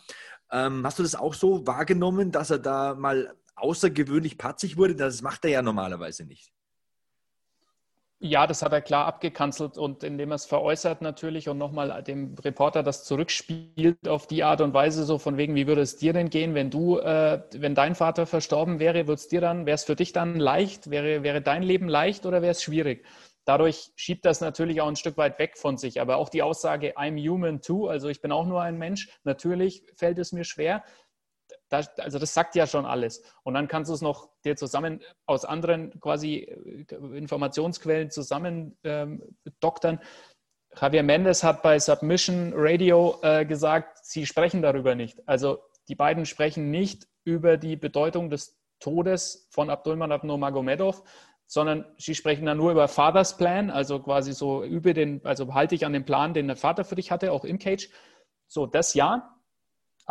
Ähm, hast du das auch so wahrgenommen, dass er da mal außergewöhnlich patzig wurde? Das macht er ja normalerweise nicht. Ja, das hat er klar abgekanzelt und indem er es veräußert natürlich und nochmal dem Reporter das zurückspielt auf die Art und Weise, so von wegen, wie würde es dir denn gehen, wenn du, äh, wenn dein Vater verstorben wäre, würde es dir dann, wäre es für dich dann leicht, wäre, wäre dein Leben leicht oder wäre es schwierig? Dadurch schiebt das natürlich auch ein Stück weit weg von sich. Aber auch die Aussage, I'm human too, also ich bin auch nur ein Mensch, natürlich fällt es mir schwer, das, also das sagt ja schon alles. Und dann kannst du es noch dir zusammen aus anderen quasi äh, Informationsquellen zusammen ähm, doktern. Javier Mendes hat bei Submission Radio äh, gesagt, sie sprechen darüber nicht. Also die beiden sprechen nicht über die Bedeutung des Todes von Abdulmanap Nurmagomedov, sondern sie sprechen dann nur über Father's Plan, also quasi so über den, also halte ich an den Plan, den der Vater für dich hatte, auch im Cage. So, das ja.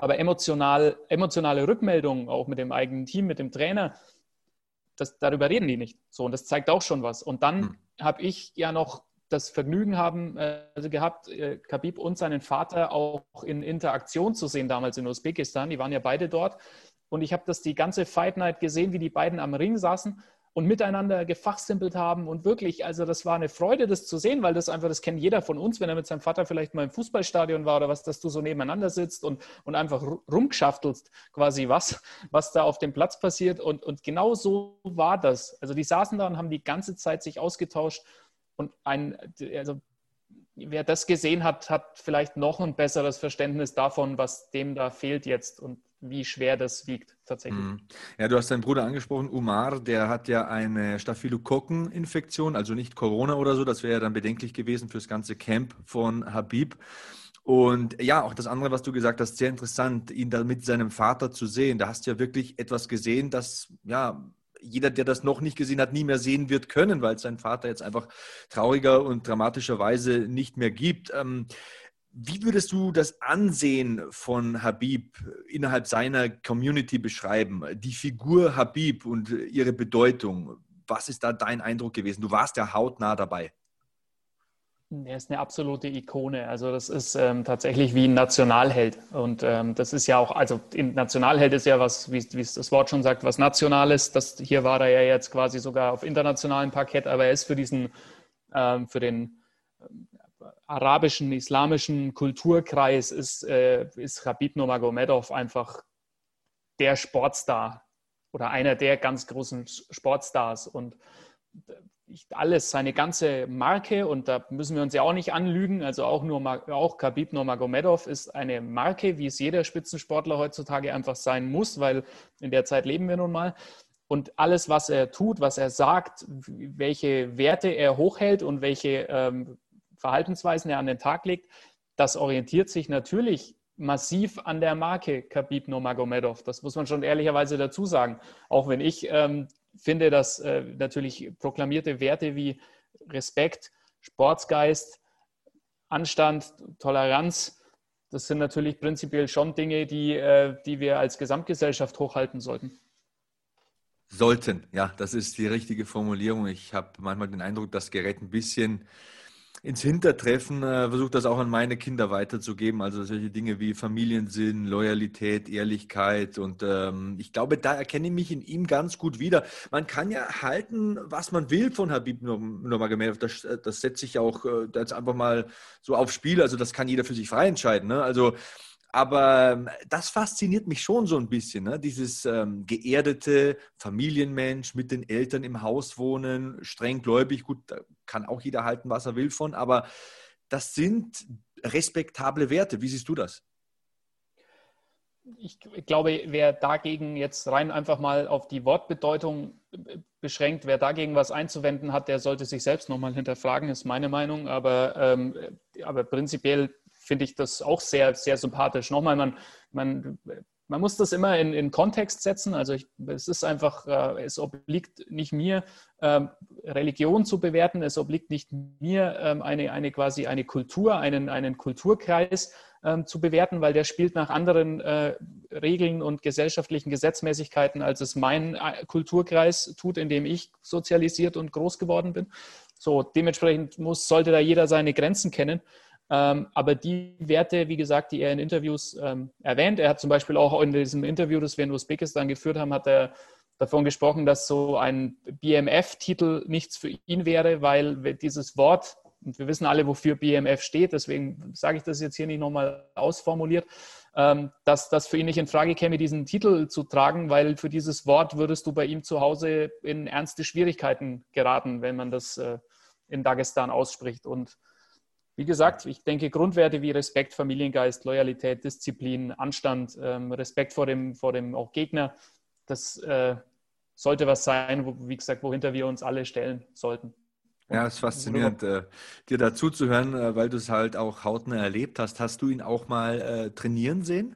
Aber emotional, emotionale Rückmeldungen, auch mit dem eigenen Team, mit dem Trainer, das, darüber reden die nicht. So, und das zeigt auch schon was. Und dann hm. habe ich ja noch das Vergnügen haben, äh, also gehabt, äh, Khabib und seinen Vater auch in Interaktion zu sehen, damals in Usbekistan. Die waren ja beide dort. Und ich habe das die ganze Fight Night gesehen, wie die beiden am Ring saßen und miteinander gefachsimpelt haben. Und wirklich, also das war eine Freude, das zu sehen, weil das einfach, das kennt jeder von uns, wenn er mit seinem Vater vielleicht mal im Fußballstadion war oder was, dass du so nebeneinander sitzt und, und einfach rumgeschaftelst, quasi was, was da auf dem Platz passiert. Und, und genau so war das. Also die saßen da und haben die ganze Zeit sich ausgetauscht und ein, also wer das gesehen hat, hat vielleicht noch ein besseres Verständnis davon, was dem da fehlt jetzt. Und wie schwer das wiegt tatsächlich. Mhm. Ja, du hast deinen Bruder angesprochen, Umar, der hat ja eine Staphylokokkeninfektion, also nicht Corona oder so, das wäre ja dann bedenklich gewesen fürs ganze Camp von Habib. Und ja, auch das andere, was du gesagt hast, sehr interessant, ihn da mit seinem Vater zu sehen. Da hast du ja wirklich etwas gesehen, das ja jeder, der das noch nicht gesehen hat, nie mehr sehen wird können, weil es sein Vater jetzt einfach trauriger und dramatischerweise nicht mehr gibt. Ähm, wie würdest du das Ansehen von Habib innerhalb seiner Community beschreiben? Die Figur Habib und ihre Bedeutung. Was ist da dein Eindruck gewesen? Du warst ja hautnah dabei. Er ist eine absolute Ikone. Also das ist ähm, tatsächlich wie ein Nationalheld. Und ähm, das ist ja auch, also Nationalheld ist ja was, wie, wie das Wort schon sagt, was Nationales. Das, hier war er ja jetzt quasi sogar auf internationalem Parkett, aber er ist für diesen, ähm, für den arabischen, islamischen Kulturkreis ist, äh, ist Khabib Nurmagomedov einfach der Sportstar oder einer der ganz großen Sportstars und alles, seine ganze Marke und da müssen wir uns ja auch nicht anlügen, also auch nur auch Khabib Nurmagomedov ist eine Marke, wie es jeder Spitzensportler heutzutage einfach sein muss, weil in der Zeit leben wir nun mal. Und alles, was er tut, was er sagt, welche Werte er hochhält und welche ähm, Verhaltensweisen er an den Tag legt, das orientiert sich natürlich massiv an der Marke Khabib Nurmagomedov. Das muss man schon ehrlicherweise dazu sagen. Auch wenn ich ähm, finde, dass äh, natürlich proklamierte Werte wie Respekt, Sportsgeist, Anstand, Toleranz, das sind natürlich prinzipiell schon Dinge, die, äh, die wir als Gesamtgesellschaft hochhalten sollten. Sollten, ja, das ist die richtige Formulierung. Ich habe manchmal den Eindruck, das gerät ein bisschen ins Hintertreffen, äh, versuche das auch an meine Kinder weiterzugeben. Also solche Dinge wie Familiensinn, Loyalität, Ehrlichkeit. Und ähm, ich glaube, da erkenne ich mich in ihm ganz gut wieder. Man kann ja halten, was man will von Habib Nurmagomedov. Das, äh, das setze ich auch äh, jetzt einfach mal so aufs Spiel. Also das kann jeder für sich frei entscheiden. Ne? Also Aber ähm, das fasziniert mich schon so ein bisschen, ne? dieses ähm, geerdete Familienmensch mit den Eltern im Haus wohnen, streng gläubig, gut, da kann auch jeder halten, was er will von, aber das sind respektable Werte. Wie siehst du das? Ich glaube, wer dagegen jetzt rein einfach mal auf die Wortbedeutung beschränkt, wer dagegen was einzuwenden hat, der sollte sich selbst nochmal hinterfragen, ist meine Meinung. Aber, ähm, aber prinzipiell finde ich das auch sehr, sehr sympathisch. Nochmal, man, man, man muss das immer in, in Kontext setzen. Also ich, es ist einfach, äh, es obliegt nicht mir, ähm, Religion zu bewerten. Es obliegt nicht mir, ähm, eine, eine quasi eine Kultur, einen, einen Kulturkreis ähm, zu bewerten, weil der spielt nach anderen äh, Regeln und gesellschaftlichen Gesetzmäßigkeiten, als es mein äh, Kulturkreis tut, in dem ich sozialisiert und groß geworden bin. So, dementsprechend muss, sollte da jeder seine Grenzen kennen. Ähm, aber die Werte, wie gesagt, die er in Interviews ähm, erwähnt, er hat zum Beispiel auch in diesem Interview, das wir in Usbekistan geführt haben, hat er davon gesprochen, dass so ein BMF-Titel nichts für ihn wäre, weil dieses Wort, und wir wissen alle, wofür BMF steht, deswegen sage ich das jetzt hier nicht nochmal ausformuliert, ähm, dass das für ihn nicht in Frage käme, diesen Titel zu tragen, weil für dieses Wort würdest du bei ihm zu Hause in ernste Schwierigkeiten geraten, wenn man das äh, in Dagestan ausspricht. Und wie gesagt, ich denke, Grundwerte wie Respekt, Familiengeist, Loyalität, Disziplin, Anstand, ähm, Respekt vor dem, vor dem auch Gegner, das äh, sollte was sein, wo, wie gesagt, wohinter wir uns alle stellen sollten. Ja, es ist faszinierend, äh, dir dazu zu hören, äh, weil du es halt auch hautnah erlebt hast. Hast du ihn auch mal äh, trainieren sehen?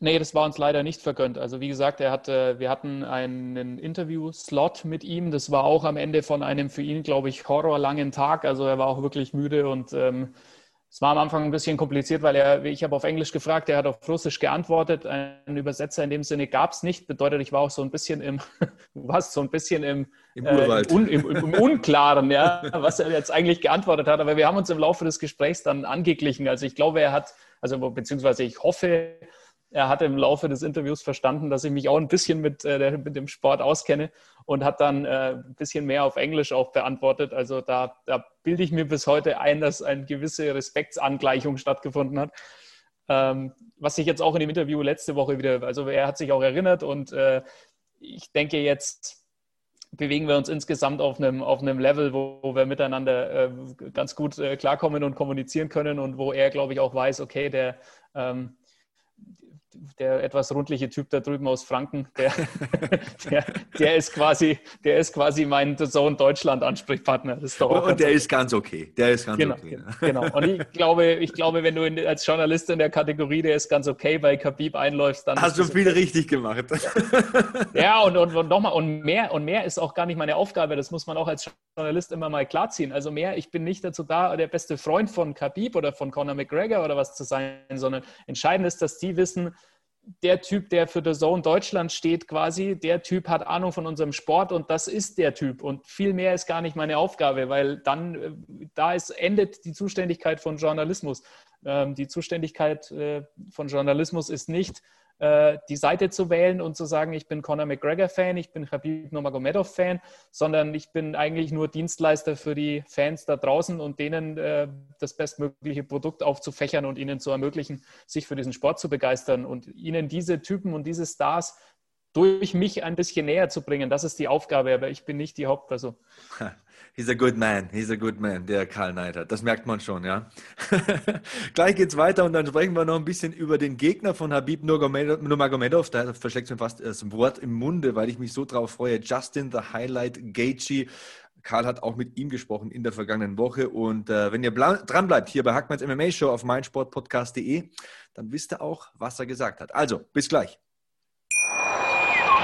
Nee, das war uns leider nicht vergönnt. Also wie gesagt, er hatte, wir hatten einen Interview-Slot mit ihm. Das war auch am Ende von einem für ihn, glaube ich, horrorlangen Tag. Also er war auch wirklich müde und ähm, es war am Anfang ein bisschen kompliziert, weil er, ich habe auf Englisch gefragt, er hat auf Russisch geantwortet. Einen Übersetzer in dem Sinne gab es nicht. Bedeutet, ich war auch so ein bisschen im, warst so ein bisschen im, Im, äh, im, im, im, Unklaren, ja, was er jetzt eigentlich geantwortet hat. Aber wir haben uns im Laufe des Gesprächs dann angeglichen. Also ich glaube, er hat, also beziehungsweise ich hoffe, er hat im Laufe des Interviews verstanden, dass ich mich auch ein bisschen mit, äh, mit dem Sport auskenne und hat dann äh, ein bisschen mehr auf Englisch auch beantwortet. Also da, da bilde ich mir bis heute ein, dass eine gewisse Respektsangleichung stattgefunden hat. Ähm, was sich jetzt auch in dem Interview letzte Woche wieder, also er hat sich auch erinnert und äh, ich denke jetzt bewegen wir uns insgesamt auf einem, auf einem Level, wo, wo wir miteinander äh, ganz gut äh, klarkommen und kommunizieren können und wo er, glaube ich, auch weiß, okay, der ähm, der etwas rundliche Typ da drüben aus Franken, der, der, der, ist, quasi, der ist quasi mein Sohn Deutschland-Ansprechpartner. Und der ist ganz okay. Der ist ganz genau, okay. Genau. Und ich glaube, ich glaube, wenn du in, als Journalist in der Kategorie, der ist ganz okay, bei Khabib einläufst, dann. Hast du viel okay. richtig gemacht. Ja, und, und, und nochmal, und mehr, und mehr ist auch gar nicht meine Aufgabe. Das muss man auch als Journalist immer mal klarziehen. Also mehr, ich bin nicht dazu da, der beste Freund von Khabib oder von Conor McGregor oder was zu sein, sondern entscheidend ist, dass die wissen, der Typ, der für The Zone Deutschland steht, quasi, der Typ hat Ahnung von unserem Sport und das ist der Typ. Und viel mehr ist gar nicht meine Aufgabe, weil dann, äh, da ist, endet die Zuständigkeit von Journalismus. Ähm, die Zuständigkeit äh, von Journalismus ist nicht, die Seite zu wählen und zu sagen, ich bin Conor McGregor-Fan, ich bin Khabib Nurmagomedov-Fan, sondern ich bin eigentlich nur Dienstleister für die Fans da draußen und denen äh, das bestmögliche Produkt aufzufächern und ihnen zu ermöglichen, sich für diesen Sport zu begeistern. Und ihnen diese Typen und diese Stars durch mich ein bisschen näher zu bringen. Das ist die Aufgabe, aber ich bin nicht die Hauptperson. He's a good man, he's a good man, der Karl Neidert. Das merkt man schon, ja. Gleich geht's weiter und dann sprechen wir noch ein bisschen über den Gegner von Habib Nurmagomedov. Da verschlägt mir fast das Wort im Munde, weil ich mich so drauf freue. Justin, the Highlight Gaethje. Karl hat auch mit ihm gesprochen in der vergangenen Woche. Und äh, wenn ihr dran bleibt hier bei Hackmanns MMA Show auf meinsportpodcast.de, dann wisst ihr auch, was er gesagt hat. Also, bis gleich.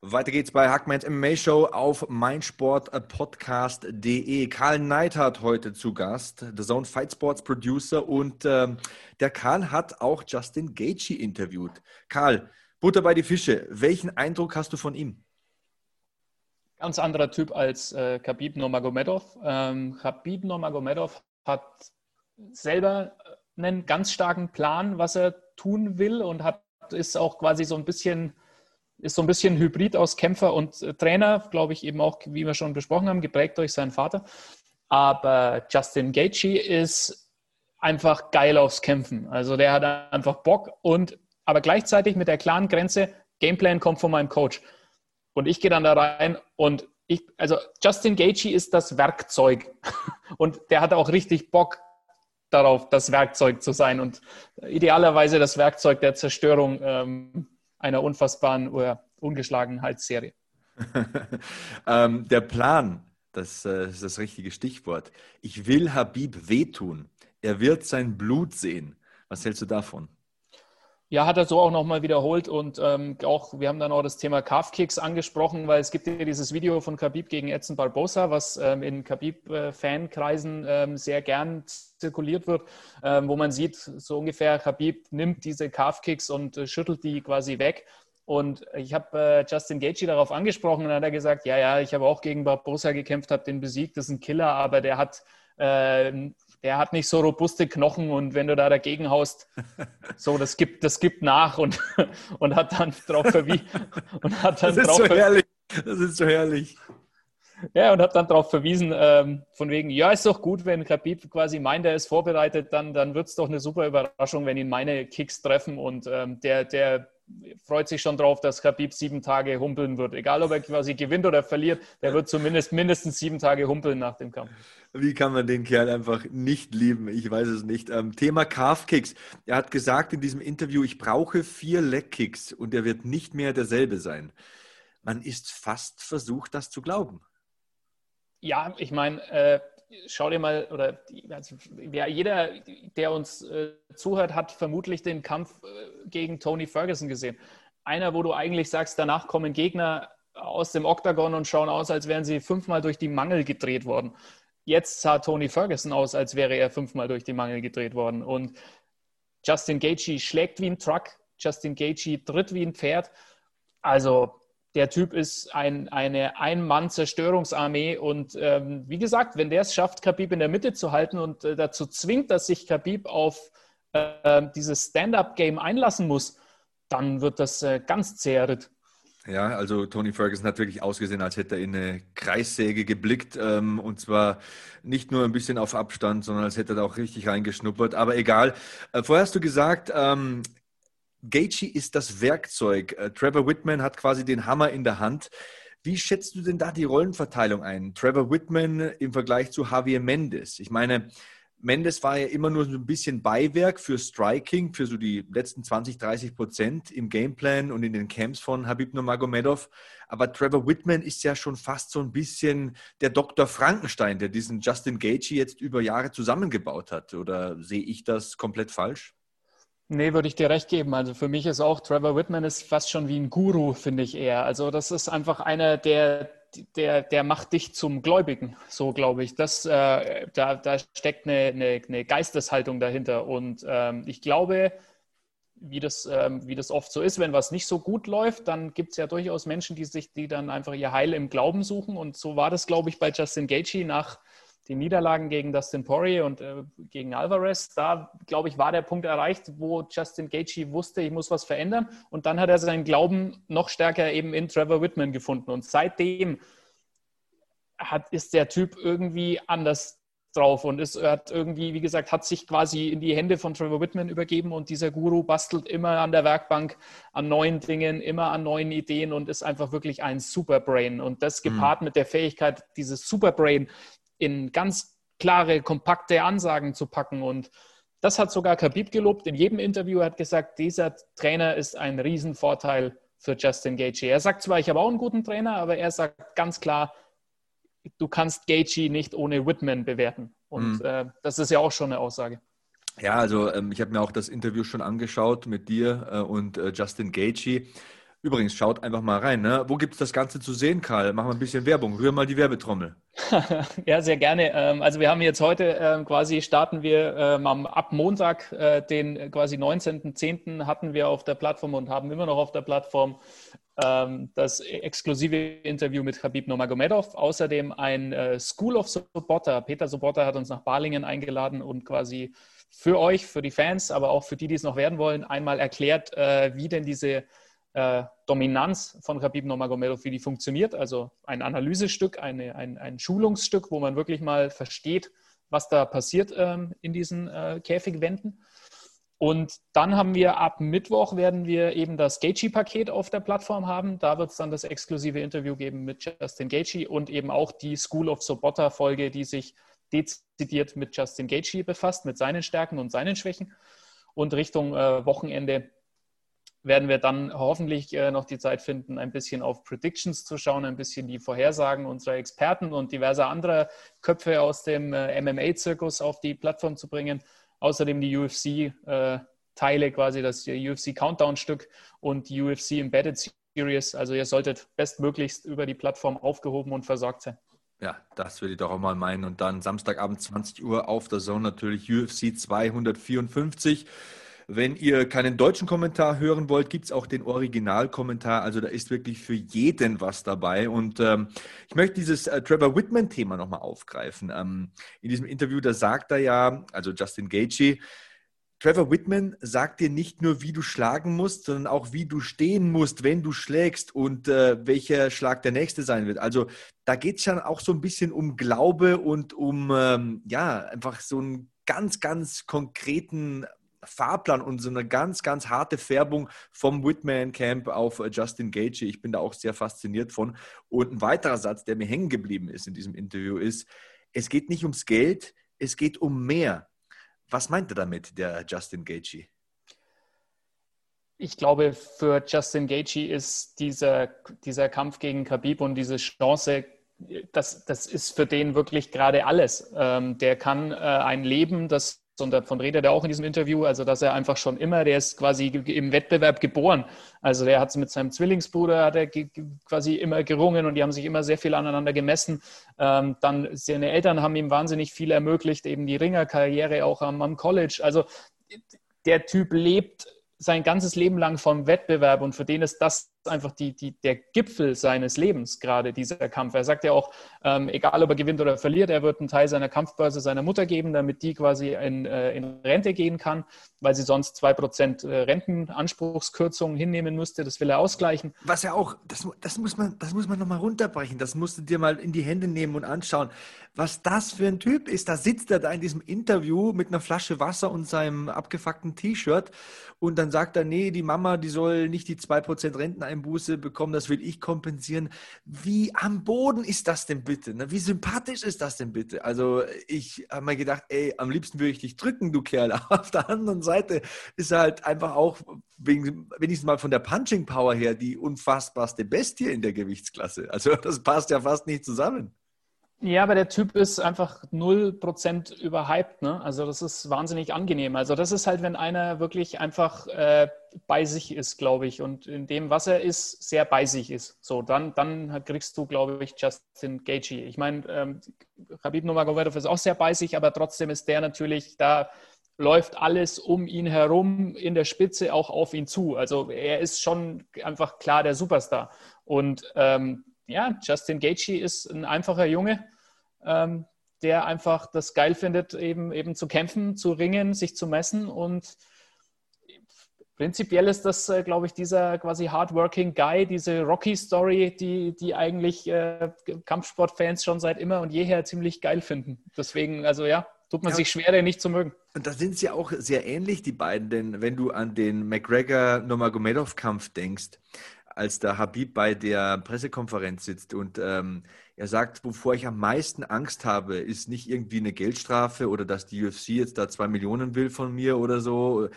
Weiter geht's bei Hackmans MMA Show auf meinsportpodcast.de. Karl Neidhardt heute zu Gast, The Zone Fight Sports Producer und ähm, der Karl hat auch Justin Gaethje interviewt. Karl, Butter bei die Fische. Welchen Eindruck hast du von ihm? Ganz anderer Typ als äh, Khabib Nurmagomedov. Ähm, Khabib Nurmagomedov hat selber einen ganz starken Plan, was er tun will und hat ist auch quasi so ein bisschen ist so ein bisschen Hybrid aus Kämpfer und äh, Trainer, glaube ich, eben auch, wie wir schon besprochen haben, geprägt durch seinen Vater. Aber Justin Gaethje ist einfach geil aufs Kämpfen. Also der hat einfach Bock und aber gleichzeitig mit der klaren Grenze, Gameplan kommt von meinem Coach. Und ich gehe dann da rein und ich, also Justin Gaethje ist das Werkzeug und der hat auch richtig Bock darauf, das Werkzeug zu sein und idealerweise das Werkzeug der Zerstörung ähm, einer unfassbaren oder Ungeschlagenheitsserie. ähm, der Plan, das, äh, das ist das richtige Stichwort. Ich will Habib wehtun. Er wird sein Blut sehen. Was hältst du davon? Ja, hat er so auch nochmal wiederholt und ähm, auch, wir haben dann auch das Thema Calf-Kicks angesprochen, weil es gibt ja dieses Video von Khabib gegen Edson Barbosa, was ähm, in Khabib-Fankreisen ähm, sehr gern zirkuliert wird, ähm, wo man sieht, so ungefähr, Khabib nimmt diese Calf-Kicks und äh, schüttelt die quasi weg. Und ich habe äh, Justin Gaethje darauf angesprochen und dann hat er gesagt, ja, ja, ich habe auch gegen Barbosa gekämpft, habe den besiegt, das ist ein Killer, aber der hat äh, der hat nicht so robuste Knochen und wenn du da dagegen haust, so, das gibt, das gibt nach und, und hat dann drauf verwiesen. Und hat dann das ist so herrlich. Das ist so herrlich. Ja, und hat dann darauf verwiesen, ähm, von wegen, ja, ist doch gut, wenn Khabib quasi meint, er ist vorbereitet, dann, dann wird es doch eine super Überraschung, wenn ihn meine Kicks treffen und ähm, der, der freut sich schon drauf, dass Khabib sieben Tage humpeln wird. Egal, ob er quasi gewinnt oder verliert, der wird zumindest mindestens sieben Tage humpeln nach dem Kampf. Wie kann man den Kerl einfach nicht lieben? Ich weiß es nicht. Ähm, Thema Calf-Kicks. Er hat gesagt in diesem Interview, ich brauche vier Leg-Kicks und er wird nicht mehr derselbe sein. Man ist fast versucht, das zu glauben. Ja, ich meine, äh, schau dir mal, oder also, ja, jeder, der uns äh, zuhört, hat vermutlich den Kampf äh, gegen Tony Ferguson gesehen. Einer, wo du eigentlich sagst, danach kommen Gegner aus dem Oktagon und schauen aus, als wären sie fünfmal durch die Mangel gedreht worden. Jetzt sah Tony Ferguson aus, als wäre er fünfmal durch die Mangel gedreht worden. Und Justin Gaethje schlägt wie ein Truck, Justin Gaethje tritt wie ein Pferd. Also der Typ ist ein, eine Ein-Mann-Zerstörungsarmee. Und ähm, wie gesagt, wenn der es schafft, Khabib in der Mitte zu halten und äh, dazu zwingt, dass sich Khabib auf äh, dieses Stand-up-Game einlassen muss, dann wird das äh, ganz zäher Ritt. Ja, also Tony Ferguson hat wirklich ausgesehen, als hätte er in eine Kreissäge geblickt ähm, und zwar nicht nur ein bisschen auf Abstand, sondern als hätte er da auch richtig reingeschnuppert. Aber egal. Äh, vorher hast du gesagt, ähm, Gaethje ist das Werkzeug. Äh, Trevor Whitman hat quasi den Hammer in der Hand. Wie schätzt du denn da die Rollenverteilung ein? Trevor Whitman im Vergleich zu Javier Mendes. Ich meine, Mendes war ja immer nur so ein bisschen Beiwerk für Striking, für so die letzten 20, 30 Prozent im Gameplan und in den Camps von Habib Nurmagomedov. Aber Trevor Whitman ist ja schon fast so ein bisschen der Dr. Frankenstein, der diesen Justin Gaethje jetzt über Jahre zusammengebaut hat. Oder sehe ich das komplett falsch? Nee, würde ich dir recht geben. Also für mich ist auch Trevor Whitman ist fast schon wie ein Guru, finde ich eher. Also das ist einfach einer, der, der, der macht dich zum Gläubigen, so glaube ich. Das, äh, da, da steckt eine, eine, eine Geisteshaltung dahinter. Und ähm, ich glaube, wie das, ähm, wie das oft so ist, wenn was nicht so gut läuft, dann gibt es ja durchaus Menschen, die sich, die dann einfach ihr Heil im Glauben suchen. Und so war das, glaube ich, bei Justin Gaethje nach die Niederlagen gegen Dustin Poirier und äh, gegen Alvarez, da glaube ich, war der Punkt erreicht, wo Justin Gaethje wusste, ich muss was verändern. Und dann hat er seinen Glauben noch stärker eben in Trevor Whitman gefunden. Und seitdem hat, ist der Typ irgendwie anders drauf und ist, hat irgendwie, wie gesagt, hat sich quasi in die Hände von Trevor Whitman übergeben und dieser Guru bastelt immer an der Werkbank an neuen Dingen, immer an neuen Ideen und ist einfach wirklich ein Superbrain. Und das gepaart mhm. mit der Fähigkeit, dieses Superbrain in ganz klare, kompakte Ansagen zu packen. Und das hat sogar Khabib gelobt. In jedem Interview hat gesagt, dieser Trainer ist ein Riesenvorteil für Justin Gaethje. Er sagt zwar, ich habe auch einen guten Trainer, aber er sagt ganz klar, du kannst Gaethje nicht ohne Whitman bewerten. Und mhm. äh, das ist ja auch schon eine Aussage. Ja, also ähm, ich habe mir auch das Interview schon angeschaut mit dir äh, und äh, Justin Gaethje. Übrigens, schaut einfach mal rein. Ne? Wo gibt es das Ganze zu sehen, Karl? Machen wir ein bisschen Werbung. Rühr mal die Werbetrommel. ja, sehr gerne. Ähm, also wir haben jetzt heute ähm, quasi, starten wir ähm, ab Montag, äh, den quasi 19.10. hatten wir auf der Plattform und haben immer noch auf der Plattform das exklusive Interview mit Habib Nomagomedov. Außerdem ein äh, School of Supporter. Peter Supporter hat uns nach Balingen eingeladen und quasi für euch, für die Fans, aber auch für die, die es noch werden wollen, einmal erklärt, äh, wie denn diese äh, Dominanz von Khabib Nurmagomedov, wie die funktioniert. Also ein Analysestück, eine, ein, ein Schulungsstück, wo man wirklich mal versteht, was da passiert ähm, in diesen äh, Käfigwänden. Und dann haben wir ab Mittwoch werden wir eben das Gaethje-Paket auf der Plattform haben. Da wird es dann das exklusive Interview geben mit Justin Gaethje und eben auch die School of Sobota-Folge, die sich dezidiert mit Justin Gaethje befasst, mit seinen Stärken und seinen Schwächen. Und Richtung äh, Wochenende werden wir dann hoffentlich äh, noch die Zeit finden, ein bisschen auf Predictions zu schauen, ein bisschen die Vorhersagen unserer Experten und diverser anderer Köpfe aus dem äh, MMA-Zirkus auf die Plattform zu bringen. Außerdem die UFC-Teile, äh, quasi das UFC-Countdown-Stück und die UFC Embedded Series. Also ihr solltet bestmöglichst über die Plattform aufgehoben und versorgt sein. Ja, das will ich doch auch mal meinen. Und dann Samstagabend 20 Uhr auf der Zone natürlich UFC 254. Wenn ihr keinen deutschen Kommentar hören wollt, gibt es auch den Originalkommentar. Also da ist wirklich für jeden was dabei. Und ähm, ich möchte dieses äh, Trevor Whitman-Thema nochmal aufgreifen. Ähm, in diesem Interview, da sagt er ja, also Justin Gaethje, Trevor Whitman sagt dir nicht nur, wie du schlagen musst, sondern auch, wie du stehen musst, wenn du schlägst und äh, welcher Schlag der nächste sein wird. Also da geht es schon auch so ein bisschen um Glaube und um, ähm, ja, einfach so einen ganz, ganz konkreten Fahrplan und so eine ganz, ganz harte Färbung vom Whitman Camp auf äh, Justin Gage. Ich bin da auch sehr fasziniert von. Und ein weiterer Satz, der mir hängen geblieben ist in diesem Interview, ist, es geht nicht ums Geld, es geht um mehr. Was meint er damit, der Justin Gage? Ich glaube, für Justin Gaethje ist dieser, dieser Kampf gegen Khabib und diese Chance, das, das ist für den wirklich gerade alles. Ähm, der kann äh, ein Leben, das und davon redet er auch in diesem Interview, also dass er einfach schon immer, der ist quasi im Wettbewerb geboren. Also der hat mit seinem Zwillingsbruder hat er quasi immer gerungen und die haben sich immer sehr viel aneinander gemessen. Ähm, dann seine Eltern haben ihm wahnsinnig viel ermöglicht, eben die Ringerkarriere auch am, am College. Also der Typ lebt sein ganzes Leben lang vom Wettbewerb und für den ist das einfach die, die, der Gipfel seines Lebens, gerade dieser Kampf. Er sagt ja auch, ähm, egal ob er gewinnt oder verliert, er wird einen Teil seiner Kampfbörse seiner Mutter geben, damit die quasi in, äh, in Rente gehen kann, weil sie sonst 2% äh, Rentenanspruchskürzungen hinnehmen müsste. Das will er ausgleichen. Was ja auch, das, das muss man, das muss man nochmal runterbrechen, das musst du dir mal in die Hände nehmen und anschauen, was das für ein Typ ist. Da sitzt er da in diesem Interview mit einer Flasche Wasser und seinem abgefuckten T-Shirt und dann sagt er, nee, die Mama, die soll nicht die 2% Renteneinbuße Einbuße bekommen, das will ich kompensieren. Wie am Boden ist das denn bitte? Ne? Wie sympathisch ist das denn bitte? Also ich habe mir gedacht, ey, am liebsten würde ich dich drücken, du Kerl. Auf der anderen Seite ist er halt einfach auch, wegen, wenigstens mal von der Punching Power her, die unfassbarste Bestie in der Gewichtsklasse. Also das passt ja fast nicht zusammen. Ja, aber der Typ ist einfach 0% überhyped. Ne? Also das ist wahnsinnig angenehm. Also das ist halt, wenn einer wirklich einfach äh, bei sich ist, glaube ich, und in dem, was er ist, sehr bei sich ist. So, dann, dann kriegst du, glaube ich, Justin Gaethje. Ich meine, ähm, Khabib Nurmagomedov ist auch sehr bei sich, aber trotzdem ist der natürlich, da läuft alles um ihn herum in der Spitze auch auf ihn zu. Also er ist schon einfach klar der Superstar. Und ähm, ja, Justin Gaethje ist ein einfacher Junge, ähm, der einfach das geil findet, eben, eben zu kämpfen, zu ringen, sich zu messen und prinzipiell ist das, äh, glaube ich, dieser quasi hardworking Guy, diese Rocky-Story, die, die eigentlich äh, Kampfsportfans schon seit immer und jeher ziemlich geil finden. Deswegen, also ja, tut man ja. sich schwer, den nicht zu mögen. Und da sind sie auch sehr ähnlich, die beiden, denn wenn du an den McGregor-Nomagomedov-Kampf denkst, als der Habib bei der Pressekonferenz sitzt und ähm, er sagt, wovor ich am meisten Angst habe, ist nicht irgendwie eine Geldstrafe oder dass die UFC jetzt da zwei Millionen will von mir oder so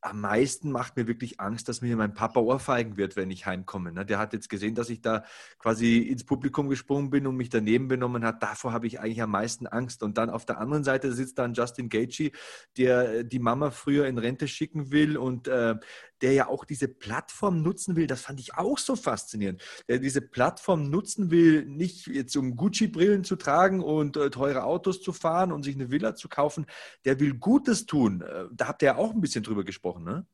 am meisten macht mir wirklich Angst, dass mir mein Papa ohrfeigen wird, wenn ich heimkomme. Ne? Der hat jetzt gesehen, dass ich da quasi ins Publikum gesprungen bin und mich daneben benommen hat. Davor habe ich eigentlich am meisten Angst. Und dann auf der anderen Seite sitzt dann Justin Gaethje, der die Mama früher in Rente schicken will und äh, der ja auch diese Plattform nutzen will. Das fand ich auch so faszinierend. Der diese Plattform nutzen will, nicht jetzt um Gucci-Brillen zu tragen und äh, teure Autos zu fahren und sich eine Villa zu kaufen. Der will Gutes tun. Äh, da habt ihr ja auch ein bisschen drüber gesprochen, ne?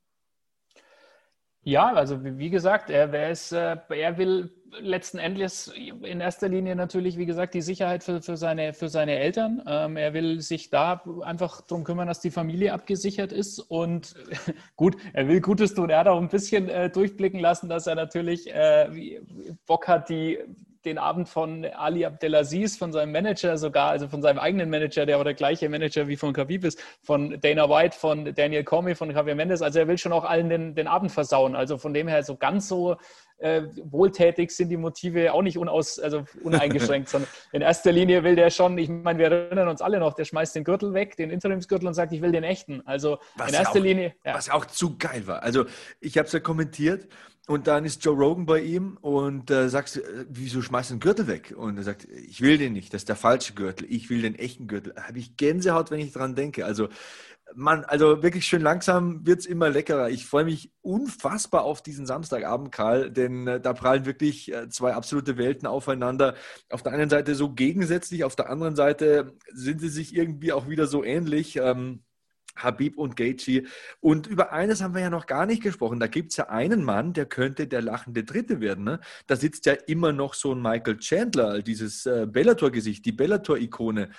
Ja, also wie gesagt, er, ist, äh, er will letzten Endes in erster Linie natürlich, wie gesagt, die Sicherheit für, für, seine, für seine Eltern. Ähm, er will sich da einfach darum kümmern, dass die Familie abgesichert ist. Und gut, er will Gutes tun. Er hat auch ein bisschen äh, durchblicken lassen, dass er natürlich äh, Bock hat, die den Abend von Ali Abdelaziz, von seinem Manager sogar, also von seinem eigenen Manager, der aber der gleiche Manager wie von Khabib ist, von Dana White, von Daniel Comey, von Javier Mendes. Also er will schon auch allen den, den Abend versauen. Also von dem her so ganz so äh, wohltätig sind die Motive auch nicht unaus, also uneingeschränkt, sondern in erster Linie will der schon, ich meine, wir erinnern uns alle noch, der schmeißt den Gürtel weg, den Interimsgürtel und sagt, ich will den echten. Also was in erster auch, Linie. Ja. Was auch zu geil war. Also ich habe es ja kommentiert und dann ist Joe Rogan bei ihm und äh, sagst, äh, wieso schmeißt du den Gürtel weg? Und er sagt, ich will den nicht, das ist der falsche Gürtel, ich will den echten Gürtel. Habe ich Gänsehaut, wenn ich dran denke. Also, man, also wirklich schön langsam wird es immer leckerer. Ich freue mich unfassbar auf diesen Samstagabend, Karl, denn äh, da prallen wirklich äh, zwei absolute Welten aufeinander. Auf der einen Seite so gegensätzlich, auf der anderen Seite sind sie sich irgendwie auch wieder so ähnlich. Ähm, Habib und Gaethje. Und über eines haben wir ja noch gar nicht gesprochen. Da gibt es ja einen Mann, der könnte der lachende Dritte werden. Ne? Da sitzt ja immer noch so ein Michael Chandler, dieses äh, Bellator-Gesicht, die Bellator-Ikone.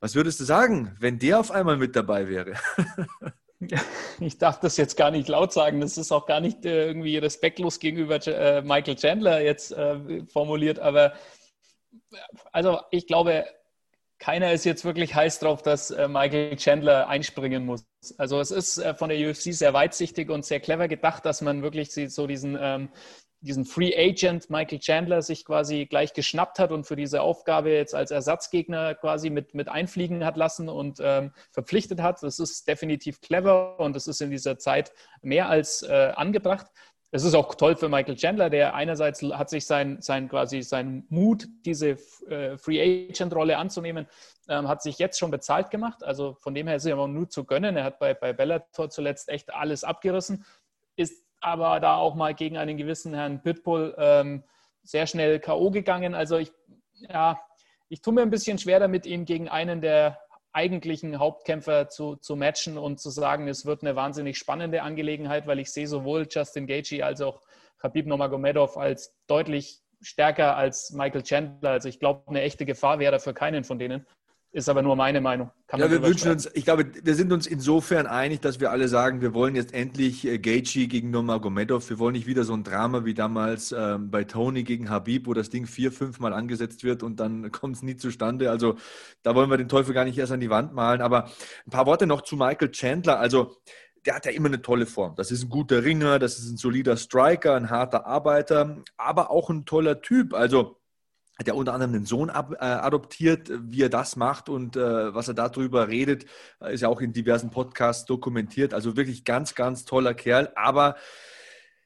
Was würdest du sagen, wenn der auf einmal mit dabei wäre? Ich darf das jetzt gar nicht laut sagen. Das ist auch gar nicht äh, irgendwie respektlos gegenüber äh, Michael Chandler jetzt äh, formuliert. Aber also ich glaube, keiner ist jetzt wirklich heiß drauf, dass äh, Michael Chandler einspringen muss. Also es ist äh, von der UFC sehr weitsichtig und sehr clever gedacht, dass man wirklich so diesen, ähm, diesen Free Agent Michael Chandler sich quasi gleich geschnappt hat und für diese Aufgabe jetzt als Ersatzgegner quasi mit, mit einfliegen hat lassen und ähm, verpflichtet hat. Das ist definitiv clever und das ist in dieser Zeit mehr als äh, angebracht es ist auch toll für Michael Chandler, der einerseits hat sich sein, sein quasi sein Mut, diese äh, Free Agent Rolle anzunehmen, ähm, hat sich jetzt schon bezahlt gemacht. Also von dem her ist er aber nur zu gönnen. Er hat bei, bei Bellator zuletzt echt alles abgerissen, ist aber da auch mal gegen einen gewissen Herrn Pitbull ähm, sehr schnell K.O. gegangen. Also ich, ja, ich tue mir ein bisschen schwer damit, ihn gegen einen der eigentlichen Hauptkämpfer zu, zu matchen und zu sagen, es wird eine wahnsinnig spannende Angelegenheit, weil ich sehe sowohl Justin Gaethje als auch Khabib Nurmagomedov als deutlich stärker als Michael Chandler. Also ich glaube, eine echte Gefahr wäre für keinen von denen. Ist aber nur meine Meinung. Kann ja, wir wünschen uns, ich glaube, wir sind uns insofern einig, dass wir alle sagen, wir wollen jetzt endlich äh, Gaethje gegen Nurmagomedov. Wir wollen nicht wieder so ein Drama wie damals ähm, bei Tony gegen Habib, wo das Ding vier, fünf Mal angesetzt wird und dann kommt es nie zustande. Also da wollen wir den Teufel gar nicht erst an die Wand malen. Aber ein paar Worte noch zu Michael Chandler. Also der hat ja immer eine tolle Form. Das ist ein guter Ringer, das ist ein solider Striker, ein harter Arbeiter, aber auch ein toller Typ. Also hat ja unter anderem einen Sohn ab, äh, adoptiert, wie er das macht und äh, was er darüber redet, äh, ist ja auch in diversen Podcasts dokumentiert. Also wirklich ganz, ganz toller Kerl. Aber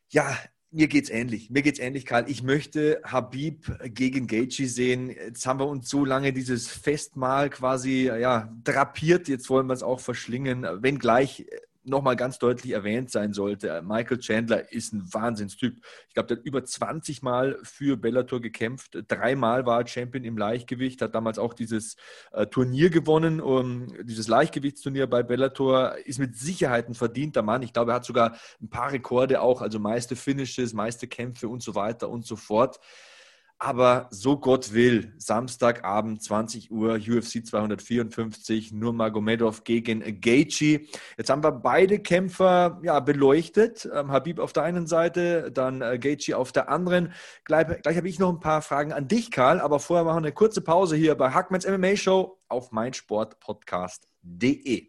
ja, mir geht's ähnlich. Mir geht's ähnlich, Karl. Ich möchte Habib gegen Gaethje sehen. Jetzt haben wir uns so lange dieses Festmahl quasi ja drapiert. Jetzt wollen wir es auch verschlingen. Wenngleich nochmal ganz deutlich erwähnt sein sollte, Michael Chandler ist ein Wahnsinnstyp. Ich glaube, der hat über 20 Mal für Bellator gekämpft. Dreimal war er Champion im Leichtgewicht, hat damals auch dieses äh, Turnier gewonnen, um, dieses Leichtgewichtsturnier bei Bellator. Ist mit Sicherheit ein verdienter Mann. Ich glaube, er hat sogar ein paar Rekorde auch, also meiste Finishes, meiste Kämpfe und so weiter und so fort. Aber so Gott will, Samstagabend 20 Uhr, UFC 254, Nurmagomedov gegen Gaethje. Jetzt haben wir beide Kämpfer ja, beleuchtet. Ähm, Habib auf der einen Seite, dann äh, Gaethje auf der anderen. Gleich, gleich habe ich noch ein paar Fragen an dich, Karl. Aber vorher machen wir eine kurze Pause hier bei Hackmans MMA Show auf meinsportpodcast.de.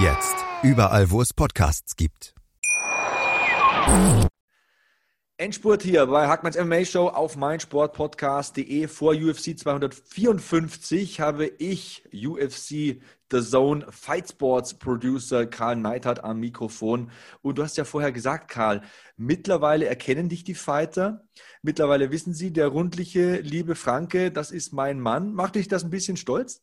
Jetzt. Überall, wo es Podcasts gibt. Endspurt hier bei Hackmanns MMA Show auf meinsportpodcast.de. Vor UFC 254 habe ich UFC The Zone Fight Sports Producer Karl Neidhardt am Mikrofon. Und du hast ja vorher gesagt, Karl, mittlerweile erkennen dich die Fighter. Mittlerweile wissen sie, der rundliche, liebe Franke, das ist mein Mann. Macht dich das ein bisschen stolz?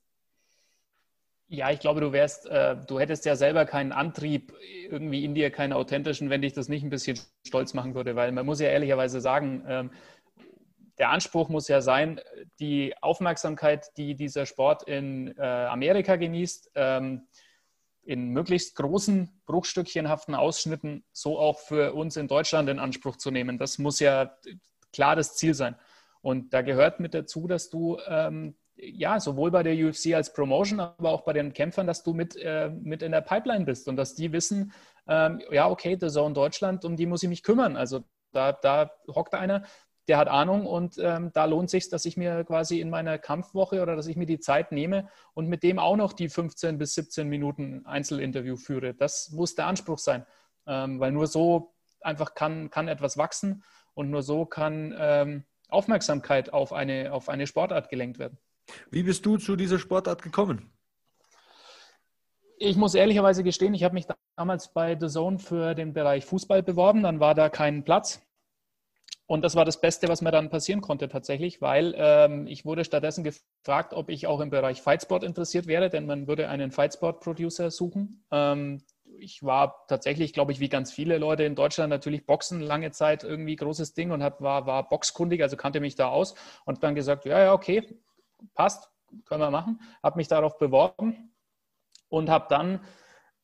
Ja, ich glaube, du wärst, äh, du hättest ja selber keinen Antrieb irgendwie in dir, keinen authentischen, wenn dich das nicht ein bisschen stolz machen würde, weil man muss ja ehrlicherweise sagen, ähm, der Anspruch muss ja sein, die Aufmerksamkeit, die dieser Sport in äh, Amerika genießt, ähm, in möglichst großen, bruchstückchenhaften Ausschnitten so auch für uns in Deutschland in Anspruch zu nehmen. Das muss ja klar das Ziel sein. Und da gehört mit dazu, dass du ähm, ja, sowohl bei der UFC als Promotion, aber auch bei den Kämpfern, dass du mit, äh, mit in der Pipeline bist und dass die wissen, ähm, ja, okay, The Zone Deutschland, um die muss ich mich kümmern. Also da, da hockt einer, der hat Ahnung und ähm, da lohnt sich, dass ich mir quasi in meiner Kampfwoche oder dass ich mir die Zeit nehme und mit dem auch noch die 15 bis 17 Minuten Einzelinterview führe. Das muss der Anspruch sein, ähm, weil nur so einfach kann, kann etwas wachsen und nur so kann ähm, Aufmerksamkeit auf eine, auf eine Sportart gelenkt werden. Wie bist du zu dieser Sportart gekommen? Ich muss ehrlicherweise gestehen, ich habe mich damals bei The Zone für den Bereich Fußball beworben. Dann war da kein Platz. Und das war das Beste, was mir dann passieren konnte tatsächlich, weil ähm, ich wurde stattdessen gefragt, ob ich auch im Bereich Fightsport interessiert wäre, denn man würde einen Fightsport-Producer suchen. Ähm, ich war tatsächlich, glaube ich, wie ganz viele Leute in Deutschland natürlich Boxen lange Zeit irgendwie großes Ding und hat, war, war boxkundig, also kannte mich da aus und dann gesagt, ja, ja, okay, passt, können wir machen. Habe mich darauf beworben und habe dann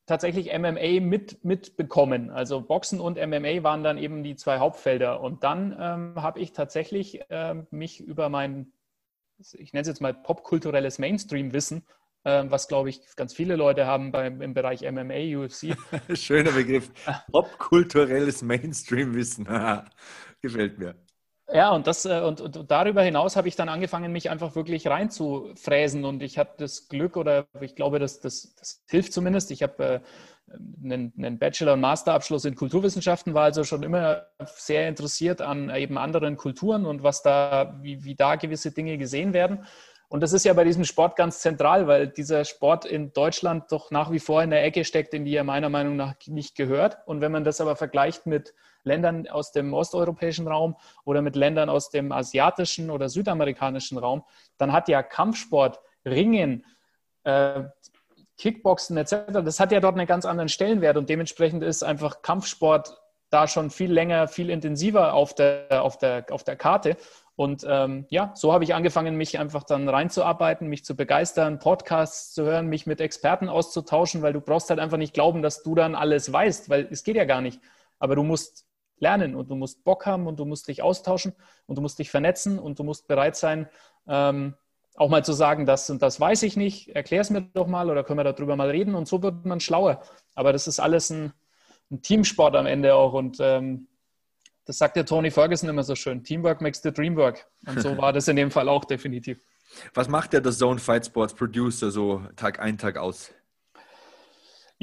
tatsächlich MMA mit, mitbekommen. Also Boxen und MMA waren dann eben die zwei Hauptfelder. Und dann ähm, habe ich tatsächlich ähm, mich über mein, ich nenne es jetzt mal popkulturelles Mainstream-Wissen, ähm, was glaube ich ganz viele Leute haben beim, im Bereich MMA, UFC. Schöner Begriff. Popkulturelles Mainstream-Wissen. Gefällt mir. Ja, und, das, äh, und, und darüber hinaus habe ich dann angefangen, mich einfach wirklich reinzufräsen. Und ich habe das Glück, oder ich glaube, das, das, das hilft zumindest. Ich habe äh, einen, einen Bachelor- und Masterabschluss in Kulturwissenschaften, war also schon immer sehr interessiert an eben anderen Kulturen und was da, wie, wie da gewisse Dinge gesehen werden. Und das ist ja bei diesem Sport ganz zentral, weil dieser Sport in Deutschland doch nach wie vor in der Ecke steckt, in die er meiner Meinung nach nicht gehört. Und wenn man das aber vergleicht mit Ländern aus dem osteuropäischen Raum oder mit Ländern aus dem asiatischen oder südamerikanischen Raum, dann hat ja Kampfsport, Ringen, äh, Kickboxen etc., das hat ja dort einen ganz anderen Stellenwert und dementsprechend ist einfach Kampfsport da schon viel länger, viel intensiver auf der, auf der, auf der Karte. Und ähm, ja, so habe ich angefangen, mich einfach dann reinzuarbeiten, mich zu begeistern, Podcasts zu hören, mich mit Experten auszutauschen, weil du brauchst halt einfach nicht glauben, dass du dann alles weißt, weil es geht ja gar nicht. Aber du musst lernen und du musst Bock haben und du musst dich austauschen und du musst dich vernetzen und du musst bereit sein, ähm, auch mal zu sagen, das und das weiß ich nicht, erklär es mir doch mal oder können wir darüber mal reden und so wird man schlauer. Aber das ist alles ein, ein Teamsport am Ende auch und ähm, das sagt der Tony Ferguson immer so schön, Teamwork makes the dream work. Und so war das in dem Fall auch definitiv. Was macht der The Zone Fight Sports Producer so Tag ein, Tag aus?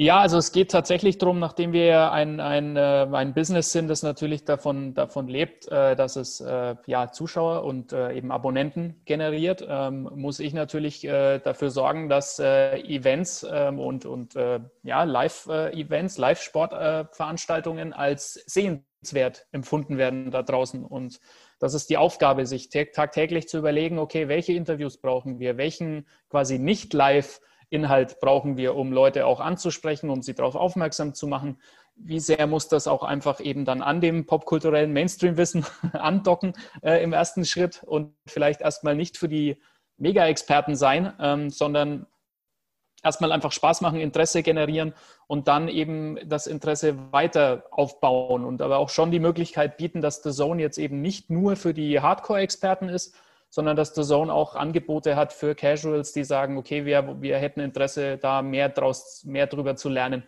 Ja, also es geht tatsächlich darum, nachdem wir ein, ein, äh, ein Business sind, das natürlich davon, davon lebt, äh, dass es äh, ja, Zuschauer und eben Abonnenten generiert, ähm, muss ich natürlich dafür sorgen, dass Events ähm, und, und ja, Live-Events, Live-Sportveranstaltungen als sehenswert empfunden werden da draußen. Und das ist die Aufgabe, sich tagtäglich zu überlegen, okay, welche Interviews brauchen wir, welchen quasi nicht live Inhalt brauchen wir, um Leute auch anzusprechen, um sie darauf aufmerksam zu machen. Wie sehr muss das auch einfach eben dann an dem popkulturellen Mainstream-Wissen andocken äh, im ersten Schritt und vielleicht erstmal nicht für die Mega-Experten sein, ähm, sondern erstmal einfach Spaß machen, Interesse generieren und dann eben das Interesse weiter aufbauen und aber auch schon die Möglichkeit bieten, dass The Zone jetzt eben nicht nur für die Hardcore-Experten ist, sondern dass The Zone auch Angebote hat für Casuals, die sagen, okay, wir, wir hätten Interesse, da mehr draus, mehr drüber zu lernen.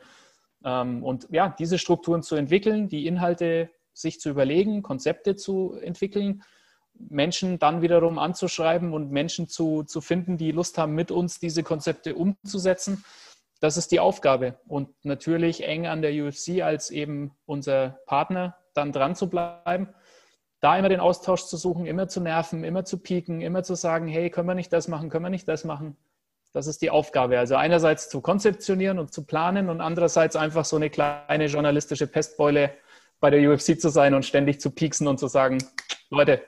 Ähm, und ja, diese Strukturen zu entwickeln, die Inhalte sich zu überlegen, Konzepte zu entwickeln, Menschen dann wiederum anzuschreiben und Menschen zu, zu finden, die Lust haben, mit uns diese Konzepte umzusetzen. das ist die Aufgabe. Und natürlich eng an der UFC als eben unser Partner dann dran zu bleiben, da immer den Austausch zu suchen, immer zu nerven, immer zu pieken, immer zu sagen, hey, können wir nicht das machen, können wir nicht das machen. Das ist die Aufgabe. Also einerseits zu konzeptionieren und zu planen und andererseits einfach so eine kleine journalistische Pestbeule bei der UFC zu sein und ständig zu pieksen und zu sagen, Leute,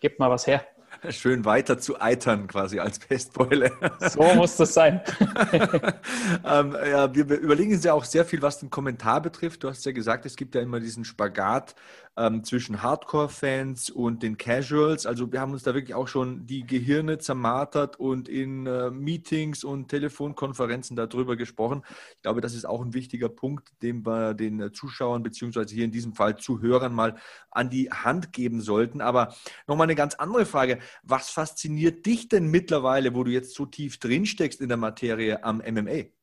gebt mal was her. Schön weiter zu eitern quasi als Pestbeule. So muss das sein. ähm, ja, wir überlegen uns ja auch sehr viel, was den Kommentar betrifft. Du hast ja gesagt, es gibt ja immer diesen Spagat ähm, zwischen Hardcore-Fans und den Casuals. Also wir haben uns da wirklich auch schon die Gehirne zermartert und in äh, Meetings und Telefonkonferenzen darüber gesprochen. Ich glaube, das ist auch ein wichtiger Punkt, den wir den äh, Zuschauern beziehungsweise hier in diesem Fall Zuhörern mal an die Hand geben sollten. Aber nochmal eine ganz andere Frage. Was fasziniert dich denn mittlerweile, wo du jetzt so tief drinsteckst in der Materie am MMA?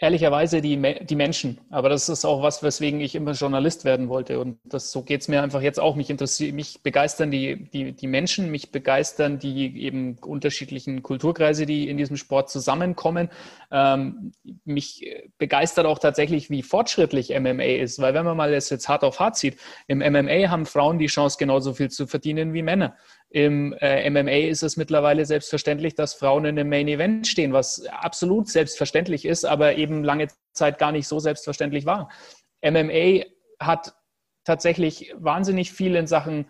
Ehrlicherweise die, die Menschen. Aber das ist auch was, weswegen ich immer Journalist werden wollte. Und das, so geht es mir einfach jetzt auch. Mich interessiert, mich begeistern die, die, die Menschen, mich begeistern die eben unterschiedlichen Kulturkreise, die in diesem Sport zusammenkommen. Ähm, mich begeistert auch tatsächlich, wie fortschrittlich MMA ist. Weil wenn man mal das jetzt hart auf hart sieht, im MMA haben Frauen die Chance, genauso viel zu verdienen wie Männer. Im äh, MMA ist es mittlerweile selbstverständlich, dass Frauen in einem Main Event stehen, was absolut selbstverständlich ist, aber eben lange Zeit gar nicht so selbstverständlich war. MMA hat tatsächlich wahnsinnig viel in Sachen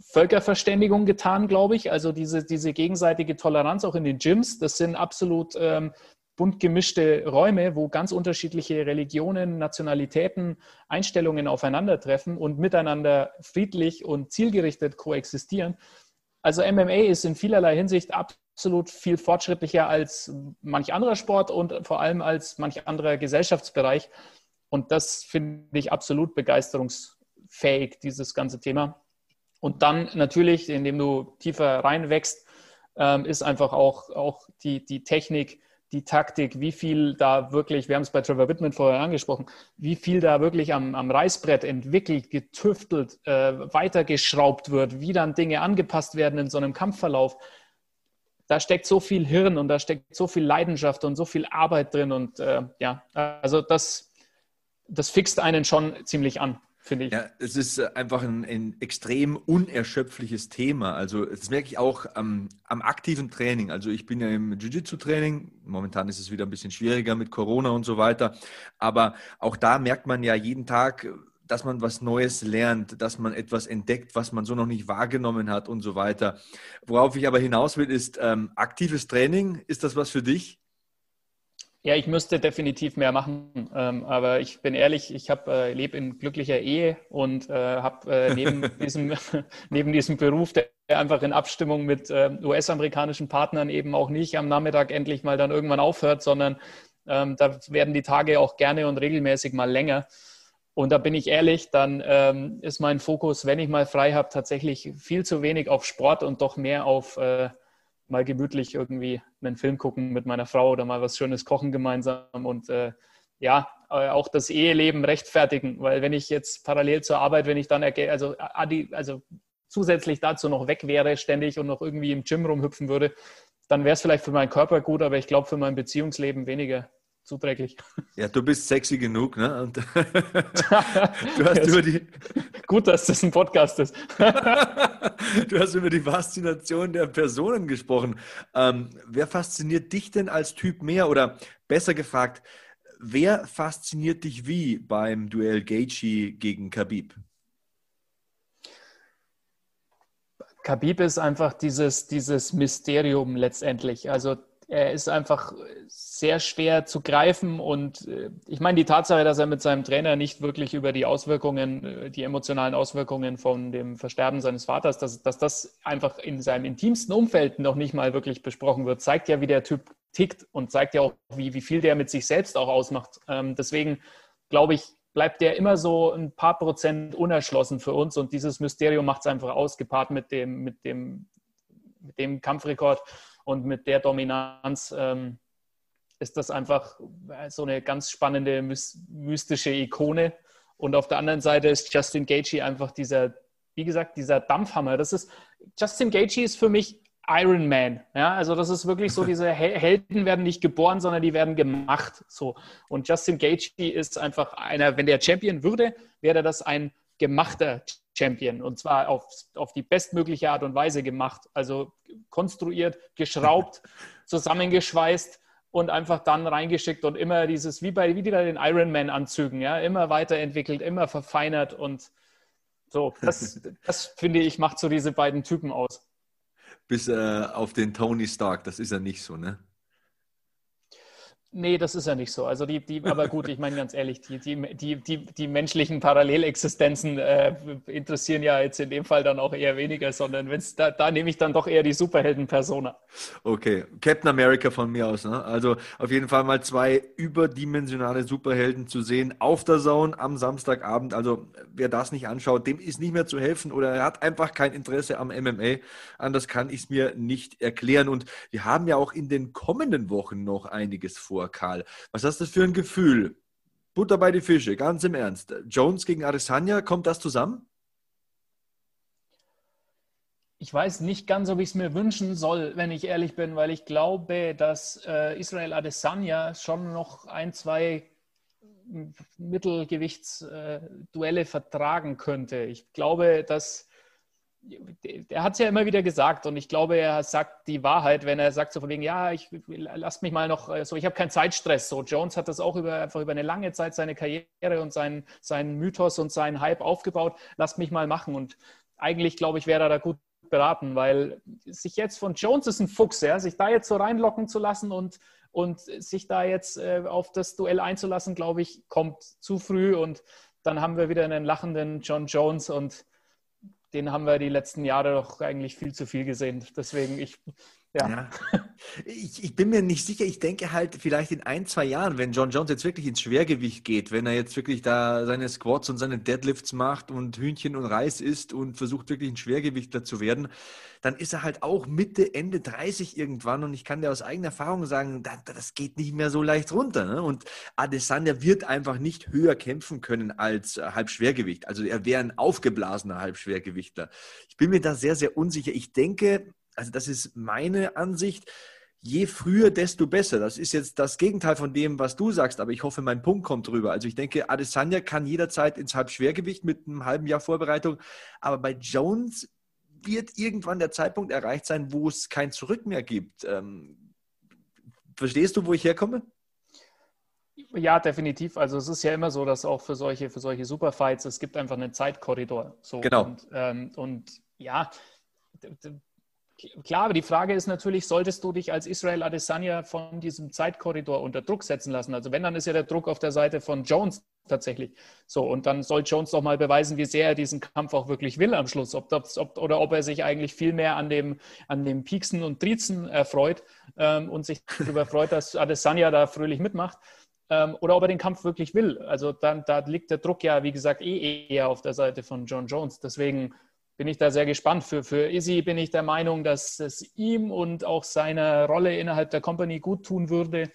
Völkerverständigung getan, glaube ich. Also diese, diese gegenseitige Toleranz auch in den Gyms, das sind absolut ähm, bunt gemischte Räume, wo ganz unterschiedliche Religionen, Nationalitäten, Einstellungen aufeinandertreffen und miteinander friedlich und zielgerichtet koexistieren. Also MMA ist in vielerlei Hinsicht absolut viel fortschrittlicher als manch anderer Sport und vor allem als manch anderer Gesellschaftsbereich. Und das finde ich absolut begeisterungsfähig, dieses ganze Thema. Und dann natürlich, indem du tiefer reinwächst, ähm, ist einfach auch, auch die, die Technik, die Taktik, wie viel da wirklich, wir haben es bei Trevor Whitman vorher angesprochen, wie viel da wirklich am, am Reißbrett entwickelt, getüftelt, äh, weitergeschraubt wird, wie dann Dinge angepasst werden in so einem Kampfverlauf. Da steckt so viel Hirn und da steckt so viel Leidenschaft und so viel Arbeit drin. Und äh, ja, also das, das fixt einen schon ziemlich an finde ich. Ja, es ist äh, einfach ein, ein, extrem unerschöpfliches Thema. Also das merke ich auch am, am aktiven Training. Also ich bin ja im Jiu-Jitsu-Training. Momentan ist es wieder ein bisschen schwieriger mit Corona und so weiter. Aber auch da merkt man ja jeden Tag, dass man was Neues lernt, dass man etwas entdeckt, was man so noch nicht wahrgenommen hat und so weiter. Worauf ich aber hinaus will, ist ähm, aktives Training. Ist das was für dich? Ja, ich müsste definitiv mehr machen. Ähm, aber ich bin ehrlich, ich äh, lebe in glücklicher Ehe und äh, habe äh, neben, diesem, neben diesem Beruf, der einfach in Abstimmung mit äh, US-amerikanischen Partnern eben auch nicht am Nachmittag endlich mal dann irgendwann aufhört, sondern ähm, da werden die Tage auch gerne und regelmäßig mal länger. Und da bin ich ehrlich, dann ähm, ist mein Fokus, wenn ich mal frei habe, tatsächlich viel zu wenig auf Sport und doch mehr auf äh, mal gemütlich irgendwie einen Film gucken mit meiner Frau oder mal was Schönes kochen gemeinsam und äh, ja, äh, auch das Eheleben rechtfertigen, weil wenn ich jetzt parallel zur Arbeit, wenn ich dann also, also zusätzlich dazu noch weg wäre ständig und noch irgendwie im Gym rumhüpfen würde, dann wäre es vielleicht für meinen Körper gut, aber ich glaube für mein Beziehungsleben weniger zuträglich. Ja, du bist sexy genug, ne? Und du hast über die. Gut, dass das ein Podcast ist. du hast über die Faszination der Personen gesprochen. Ähm, wer fasziniert dich denn als Typ mehr? Oder besser gefragt, wer fasziniert dich wie beim Duell Gaethje gegen Khabib? Khabib ist einfach dieses, dieses Mysterium letztendlich. Also er ist einfach sehr schwer zu greifen und äh, ich meine die Tatsache, dass er mit seinem Trainer nicht wirklich über die Auswirkungen, äh, die emotionalen Auswirkungen von dem Versterben seines Vaters, dass, dass das einfach in seinem intimsten Umfeld noch nicht mal wirklich besprochen wird, zeigt ja, wie der Typ tickt und zeigt ja auch, wie, wie viel der mit sich selbst auch ausmacht. Ähm, deswegen glaube ich, bleibt der immer so ein paar Prozent unerschlossen für uns und dieses Mysterium macht es einfach aus, gepaart mit dem, mit dem, mit dem Kampfrekord und mit der Dominanz ähm, ist das einfach so eine ganz spannende, mystische Ikone. Und auf der anderen Seite ist Justin Gaethje einfach dieser, wie gesagt, dieser Dampfhammer. Das ist, Justin Gaethje ist für mich Iron Man. Ja, also das ist wirklich so, diese Helden werden nicht geboren, sondern die werden gemacht. So. Und Justin Gaethje ist einfach einer, wenn der Champion würde, wäre das ein gemachter Champion. Und zwar auf, auf die bestmögliche Art und Weise gemacht. Also konstruiert, geschraubt, zusammengeschweißt und einfach dann reingeschickt und immer dieses, wie bei wieder den Ironman-Anzügen, ja, immer weiterentwickelt, immer verfeinert und so. Das, das finde ich, macht so diese beiden Typen aus bis äh, auf den Tony Stark. Das ist ja nicht so, ne? Nee, das ist ja nicht so. Also die, die, aber gut, ich meine ganz ehrlich, die, die, die, die, die menschlichen Parallelexistenzen äh, interessieren ja jetzt in dem Fall dann auch eher weniger, sondern wenn's da, da nehme ich dann doch eher die Superhelden-Persona. Okay, Captain America von mir aus. Ne? Also auf jeden Fall mal zwei überdimensionale Superhelden zu sehen auf der Zone am Samstagabend. Also wer das nicht anschaut, dem ist nicht mehr zu helfen oder er hat einfach kein Interesse am MMA. Anders kann ich es mir nicht erklären. Und wir haben ja auch in den kommenden Wochen noch einiges vor vor, Karl. Was hast du für ein Gefühl? Butter bei die Fische, ganz im Ernst. Jones gegen Adesanya, kommt das zusammen? Ich weiß nicht ganz, ob ich es mir wünschen soll, wenn ich ehrlich bin, weil ich glaube, dass äh, Israel Adesanya schon noch ein, zwei Mittelgewichtsduelle äh, vertragen könnte. Ich glaube, dass der hat es ja immer wieder gesagt und ich glaube, er sagt die Wahrheit, wenn er sagt so von wegen, ja, ich lass mich mal noch äh, so, ich habe keinen Zeitstress. So, Jones hat das auch über einfach über eine lange Zeit seine Karriere und seinen, seinen Mythos und seinen Hype aufgebaut. Lass mich mal machen und eigentlich glaube ich, wäre er da gut beraten, weil sich jetzt von Jones ist ein Fuchs, ja, sich da jetzt so reinlocken zu lassen und und sich da jetzt äh, auf das Duell einzulassen, glaube ich, kommt zu früh und dann haben wir wieder einen lachenden John Jones und den haben wir die letzten Jahre doch eigentlich viel zu viel gesehen. Deswegen, ich, ja. ja. Ich, ich, bin mir nicht sicher. Ich denke halt, vielleicht in ein, zwei Jahren, wenn John Jones jetzt wirklich ins Schwergewicht geht, wenn er jetzt wirklich da seine Squats und seine Deadlifts macht und Hühnchen und Reis isst und versucht wirklich ein Schwergewichtler zu werden, dann ist er halt auch Mitte, Ende 30 irgendwann. Und ich kann dir aus eigener Erfahrung sagen, das geht nicht mehr so leicht runter. Ne? Und Adesanya wird einfach nicht höher kämpfen können als äh, Halbschwergewicht. Also er wäre ein aufgeblasener Halbschwergewichtler. Ich bin mir da sehr, sehr unsicher. Ich denke, also das ist meine Ansicht, je früher, desto besser. Das ist jetzt das Gegenteil von dem, was du sagst, aber ich hoffe, mein Punkt kommt drüber. Also ich denke, Adesanya kann jederzeit ins Halbschwergewicht mit einem halben Jahr Vorbereitung, aber bei Jones wird irgendwann der Zeitpunkt erreicht sein, wo es kein Zurück mehr gibt. Ähm, verstehst du, wo ich herkomme? Ja, definitiv. Also es ist ja immer so, dass auch für solche, für solche Superfights, es gibt einfach einen Zeitkorridor. So. Genau. Und, ähm, und ja, Klar, aber die Frage ist natürlich, solltest du dich als Israel Adesanya von diesem Zeitkorridor unter Druck setzen lassen? Also wenn, dann ist ja der Druck auf der Seite von Jones tatsächlich. So, und dann soll Jones doch mal beweisen, wie sehr er diesen Kampf auch wirklich will am Schluss. Ob, ob, oder ob er sich eigentlich viel mehr an dem, an dem Pieksen und Triezen erfreut ähm, und sich darüber freut, dass Adesanya da fröhlich mitmacht. Ähm, oder ob er den Kampf wirklich will. Also dann, da liegt der Druck ja, wie gesagt, eh eher auf der Seite von John Jones. Deswegen bin ich da sehr gespannt. Für, für Izzy bin ich der Meinung, dass es ihm und auch seiner Rolle innerhalb der Company gut tun würde,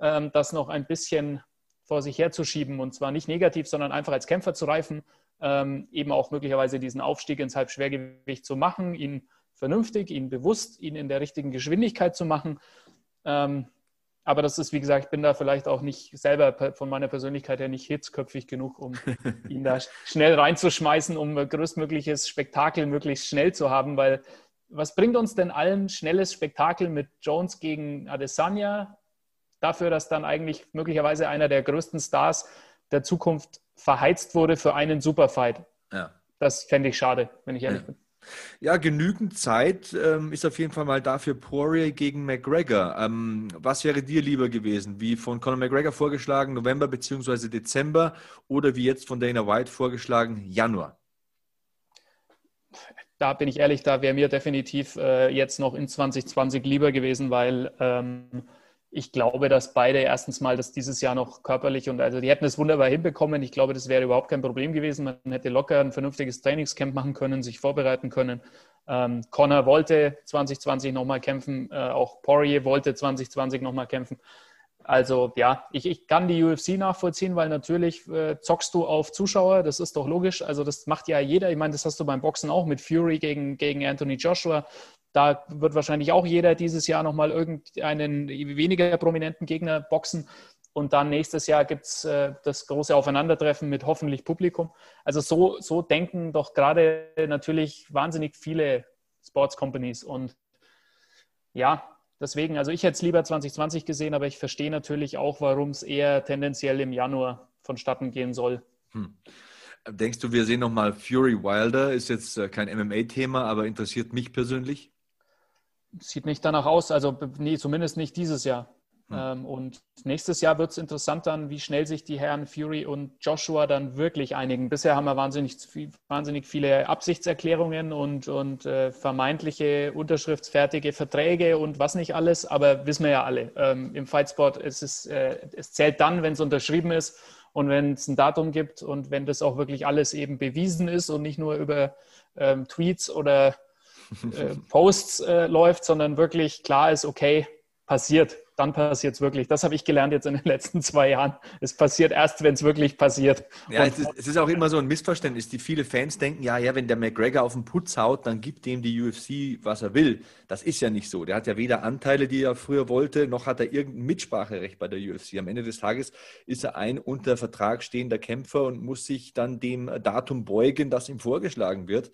ähm, das noch ein bisschen vor sich herzuschieben und zwar nicht negativ, sondern einfach als Kämpfer zu reifen, ähm, eben auch möglicherweise diesen Aufstieg ins Halbschwergewicht zu machen, ihn vernünftig, ihn bewusst, ihn in der richtigen Geschwindigkeit zu machen. Ähm, aber das ist, wie gesagt, ich bin da vielleicht auch nicht selber von meiner Persönlichkeit her nicht hitzköpfig genug, um ihn da schnell reinzuschmeißen, um größtmögliches Spektakel möglichst schnell zu haben, weil was bringt uns denn allen schnelles Spektakel mit Jones gegen Adesanya dafür, dass dann eigentlich möglicherweise einer der größten Stars der Zukunft verheizt wurde für einen Superfight? Ja. Das fände ich schade, wenn ich ehrlich ja. bin. Ja, genügend Zeit ähm, ist auf jeden Fall mal dafür Poirier gegen McGregor. Ähm, was wäre dir lieber gewesen? Wie von Conor McGregor vorgeschlagen, November bzw. Dezember oder wie jetzt von Dana White vorgeschlagen, Januar? Da bin ich ehrlich, da wäre mir definitiv äh, jetzt noch in 2020 lieber gewesen, weil ähm, ich glaube, dass beide erstens mal das dieses Jahr noch körperlich und also die hätten es wunderbar hinbekommen. Ich glaube, das wäre überhaupt kein Problem gewesen. Man hätte locker ein vernünftiges Trainingscamp machen können, sich vorbereiten können. Ähm, Connor wollte 2020 nochmal kämpfen, äh, auch Poirier wollte 2020 nochmal kämpfen. Also ja, ich, ich kann die UFC nachvollziehen, weil natürlich äh, zockst du auf Zuschauer, das ist doch logisch. Also das macht ja jeder. Ich meine, das hast du beim Boxen auch mit Fury gegen, gegen Anthony Joshua. Da wird wahrscheinlich auch jeder dieses Jahr nochmal irgendeinen weniger prominenten Gegner boxen. Und dann nächstes Jahr gibt es äh, das große Aufeinandertreffen mit hoffentlich Publikum. Also so, so denken doch gerade natürlich wahnsinnig viele Sports Companies. Und ja, deswegen, also ich hätte es lieber 2020 gesehen, aber ich verstehe natürlich auch, warum es eher tendenziell im Januar vonstatten gehen soll. Hm. Denkst du, wir sehen nochmal Fury Wilder? Ist jetzt äh, kein MMA-Thema, aber interessiert mich persönlich? Sieht nicht danach aus, also nee, zumindest nicht dieses Jahr. Hm. und nächstes Jahr wird es interessant dann, wie schnell sich die Herren Fury und Joshua dann wirklich einigen. Bisher haben wir wahnsinnig, wahnsinnig viele Absichtserklärungen und, und äh, vermeintliche unterschriftsfertige Verträge und was nicht alles, aber wissen wir ja alle. Ähm, Im Fightsport ist es, äh, es zählt dann, wenn es unterschrieben ist und wenn es ein Datum gibt und wenn das auch wirklich alles eben bewiesen ist und nicht nur über ähm, Tweets oder äh, Posts äh, läuft, sondern wirklich klar ist, okay, passiert dann passiert es wirklich. Das habe ich gelernt jetzt in den letzten zwei Jahren. Es passiert erst, wenn es wirklich passiert. Ja, es ist, es ist, auch immer so ein Missverständnis. Die viele Fans denken, ja, ja, wenn der McGregor auf den Putz haut, dann gibt dem die UFC, was er will. Das ist ja nicht so. Der hat ja weder Anteile, die er früher wollte, noch hat er irgendein Mitspracherecht bei der UFC. Am Ende des Tages ist er ein unter Vertrag stehender Kämpfer und muss sich dann dem Datum beugen, das ihm vorgeschlagen wird.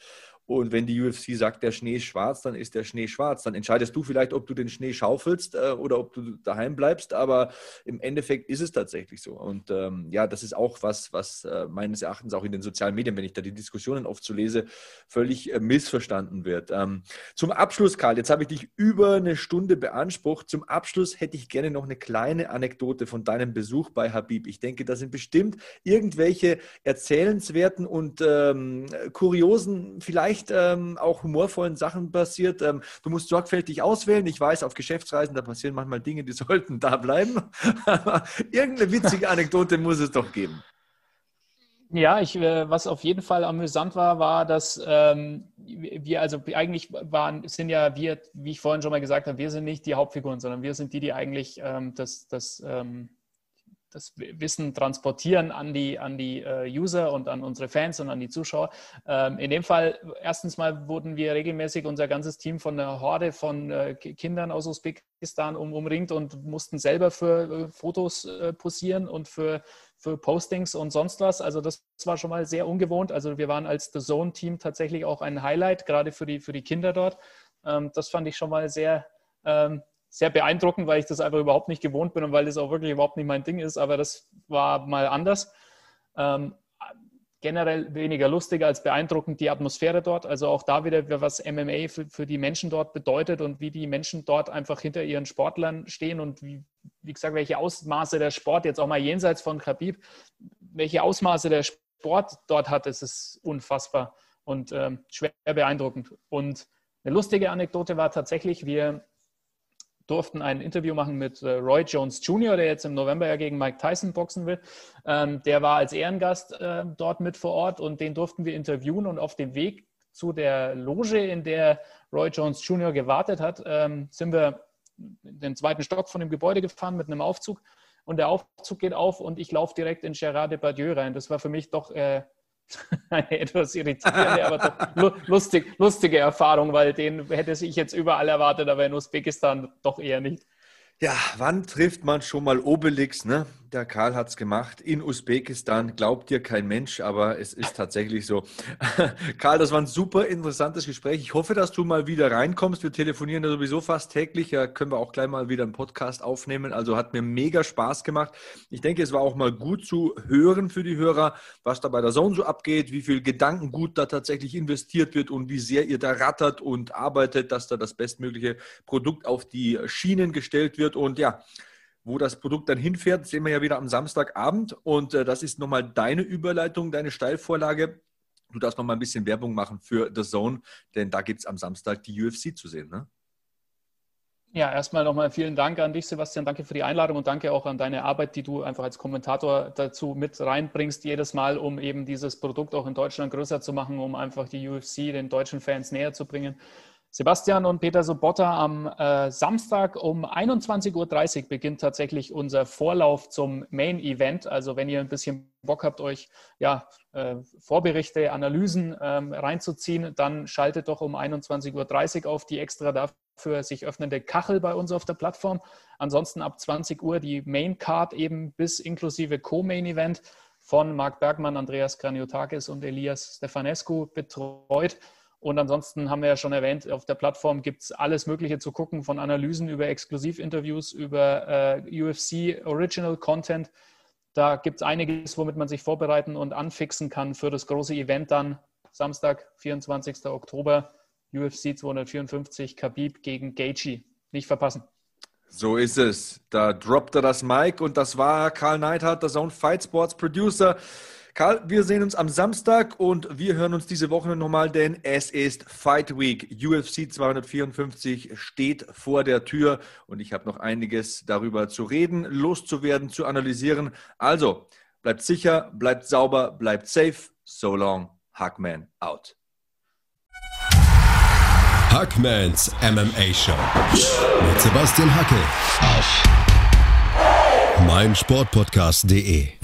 Und wenn die UFC sagt, der Schnee ist schwarz, dann ist der Schnee schwarz. Dann entscheidest du vielleicht, ob du den Schnee schaufelst äh, oder ob du daheim bleibst. Aber im Endeffekt ist es tatsächlich so. Und ähm, ja, das ist auch was, was äh, meines Erachtens auch in den sozialen Medien, wenn ich da die Diskussionen oft so lese, völlig äh, missverstanden wird. Ähm, zum Abschluss, Karl, jetzt habe ich dich über eine Stunde beansprucht. Zum Abschluss hätte ich gerne noch eine kleine Anekdote von deinem Besuch bei Habib. Ich denke, da sind bestimmt irgendwelche erzählenswerten und ähm, kuriosen, vielleicht vielleicht ähm, auch humorvollen Sachen passiert. Ähm, du musst sorgfältig auswählen. Ich weiß, auf Geschäftsreisen, da passieren manchmal Dinge, die sollten da bleiben. Irgendeine witzige Anekdote muss es doch geben. Ja, ich, äh, was auf jeden Fall amüsant war, war, dass ähm, wir, also eigentlich waren, sind ja wir, wie ich vorhin schon mal gesagt habe, wir sind nicht die Hauptfiguren, sondern wir sind die, die eigentlich ähm, das, das ähm, das Wissen transportieren an die, an die äh, User und an unsere Fans und an die Zuschauer. Ähm, in dem Fall, erstens mal wurden wir regelmäßig, unser ganzes Team von einer Horde von äh, Kindern aus Usbekistan um, umringt und mussten selber für äh, Fotos posieren und für, für Postings und sonst was. Also das war schon mal sehr ungewohnt. Also wir waren als The Zone-Team tatsächlich auch ein Highlight, gerade für die, für die Kinder dort. Ähm, das fand ich schon mal sehr ähm, sehr beeindruckend, weil ich das einfach überhaupt nicht gewohnt bin und weil das auch wirklich überhaupt nicht mein Ding ist. Aber das war mal anders. Ähm, generell weniger lustig als beeindruckend die Atmosphäre dort. Also auch da wieder, was MMA für, für, die Menschen dort bedeutet und wie die Menschen dort einfach hinter ihren Sportlern stehen und wie, wie gesagt, welche Ausmaße der Sport, jetzt auch mal jenseits von Khabib, welche Ausmaße der Sport dort hat, das ist unfassbar und ähm, schwer beeindruckend. Und eine lustige Anekdote war tatsächlich, wir durften ein Interview machen mit äh, Roy Jones Jr., der jetzt im November ja gegen Mike Tyson boxen will. Ähm, der war als Ehrengast äh, dort mit vor Ort und den durften wir interviewen und auf dem Weg zu der Loge, in der Roy Jones Jr. gewartet hat, ähm, sind wir in den zweiten Stock von dem Gebäude gefahren mit einem Aufzug und der Aufzug geht auf und ich laufe direkt in Gerard Depardieu rein. Das war für mich doch äh, eine etwas irritierende, aber doch lustig, lustige Erfahrung, weil den hätte ich jetzt überall erwartet, aber in Usbekistan doch eher nicht. Ja, wann trifft man schon mal Obelix? Ne? Der Karl hat es gemacht in Usbekistan. Glaubt dir kein Mensch, aber es ist tatsächlich so. Karl, das war ein super interessantes Gespräch. Ich hoffe, dass du mal wieder reinkommst. Wir telefonieren ja sowieso fast täglich. Da können wir auch gleich mal wieder einen Podcast aufnehmen. Also hat mir mega Spaß gemacht. Ich denke, es war auch mal gut zu hören für die Hörer, was da bei der Zone so abgeht, wie viel Gedankengut da tatsächlich investiert wird und wie sehr ihr da rattert und arbeitet, dass da das bestmögliche Produkt auf die Schienen gestellt wird. Und ja, wo das Produkt dann hinfährt, sehen wir ja wieder am Samstagabend. Und äh, das ist nochmal deine Überleitung, deine Steilvorlage. Du darfst nochmal ein bisschen Werbung machen für The Zone, denn da gibt es am Samstag die UFC zu sehen. Ne? Ja, erstmal nochmal vielen Dank an dich, Sebastian. Danke für die Einladung und danke auch an deine Arbeit, die du einfach als Kommentator dazu mit reinbringst, jedes Mal, um eben dieses Produkt auch in Deutschland größer zu machen, um einfach die UFC den deutschen Fans näher zu bringen. Sebastian und Peter Sobotta am äh, Samstag um 21.30 Uhr beginnt tatsächlich unser Vorlauf zum Main Event. Also wenn ihr ein bisschen Bock habt, euch ja, äh, Vorberichte, Analysen ähm, reinzuziehen, dann schaltet doch um 21.30 Uhr auf die extra dafür sich öffnende Kachel bei uns auf der Plattform. Ansonsten ab 20 Uhr die Main Card eben bis inklusive Co-Main Event von Marc Bergmann, Andreas Kraniotakis und Elias Stefanescu betreut. Und ansonsten haben wir ja schon erwähnt, auf der Plattform gibt es alles Mögliche zu gucken, von Analysen über Exklusivinterviews, über äh, UFC Original Content. Da gibt es einiges, womit man sich vorbereiten und anfixen kann für das große Event dann Samstag, 24. Oktober, UFC 254, Khabib gegen Gaethje. Nicht verpassen. So ist es. Da droppte das Mic und das war Karl Neidhardt, der Zone Fight Sports Producer. Karl, wir sehen uns am Samstag und wir hören uns diese Woche nochmal, denn es ist Fight Week. UFC 254 steht vor der Tür und ich habe noch einiges darüber zu reden, loszuwerden, zu analysieren. Also, bleibt sicher, bleibt sauber, bleibt safe. So long, Hackman out. Hackmans MMA Show mit Sebastian Hacke auf meinsportpodcast.de.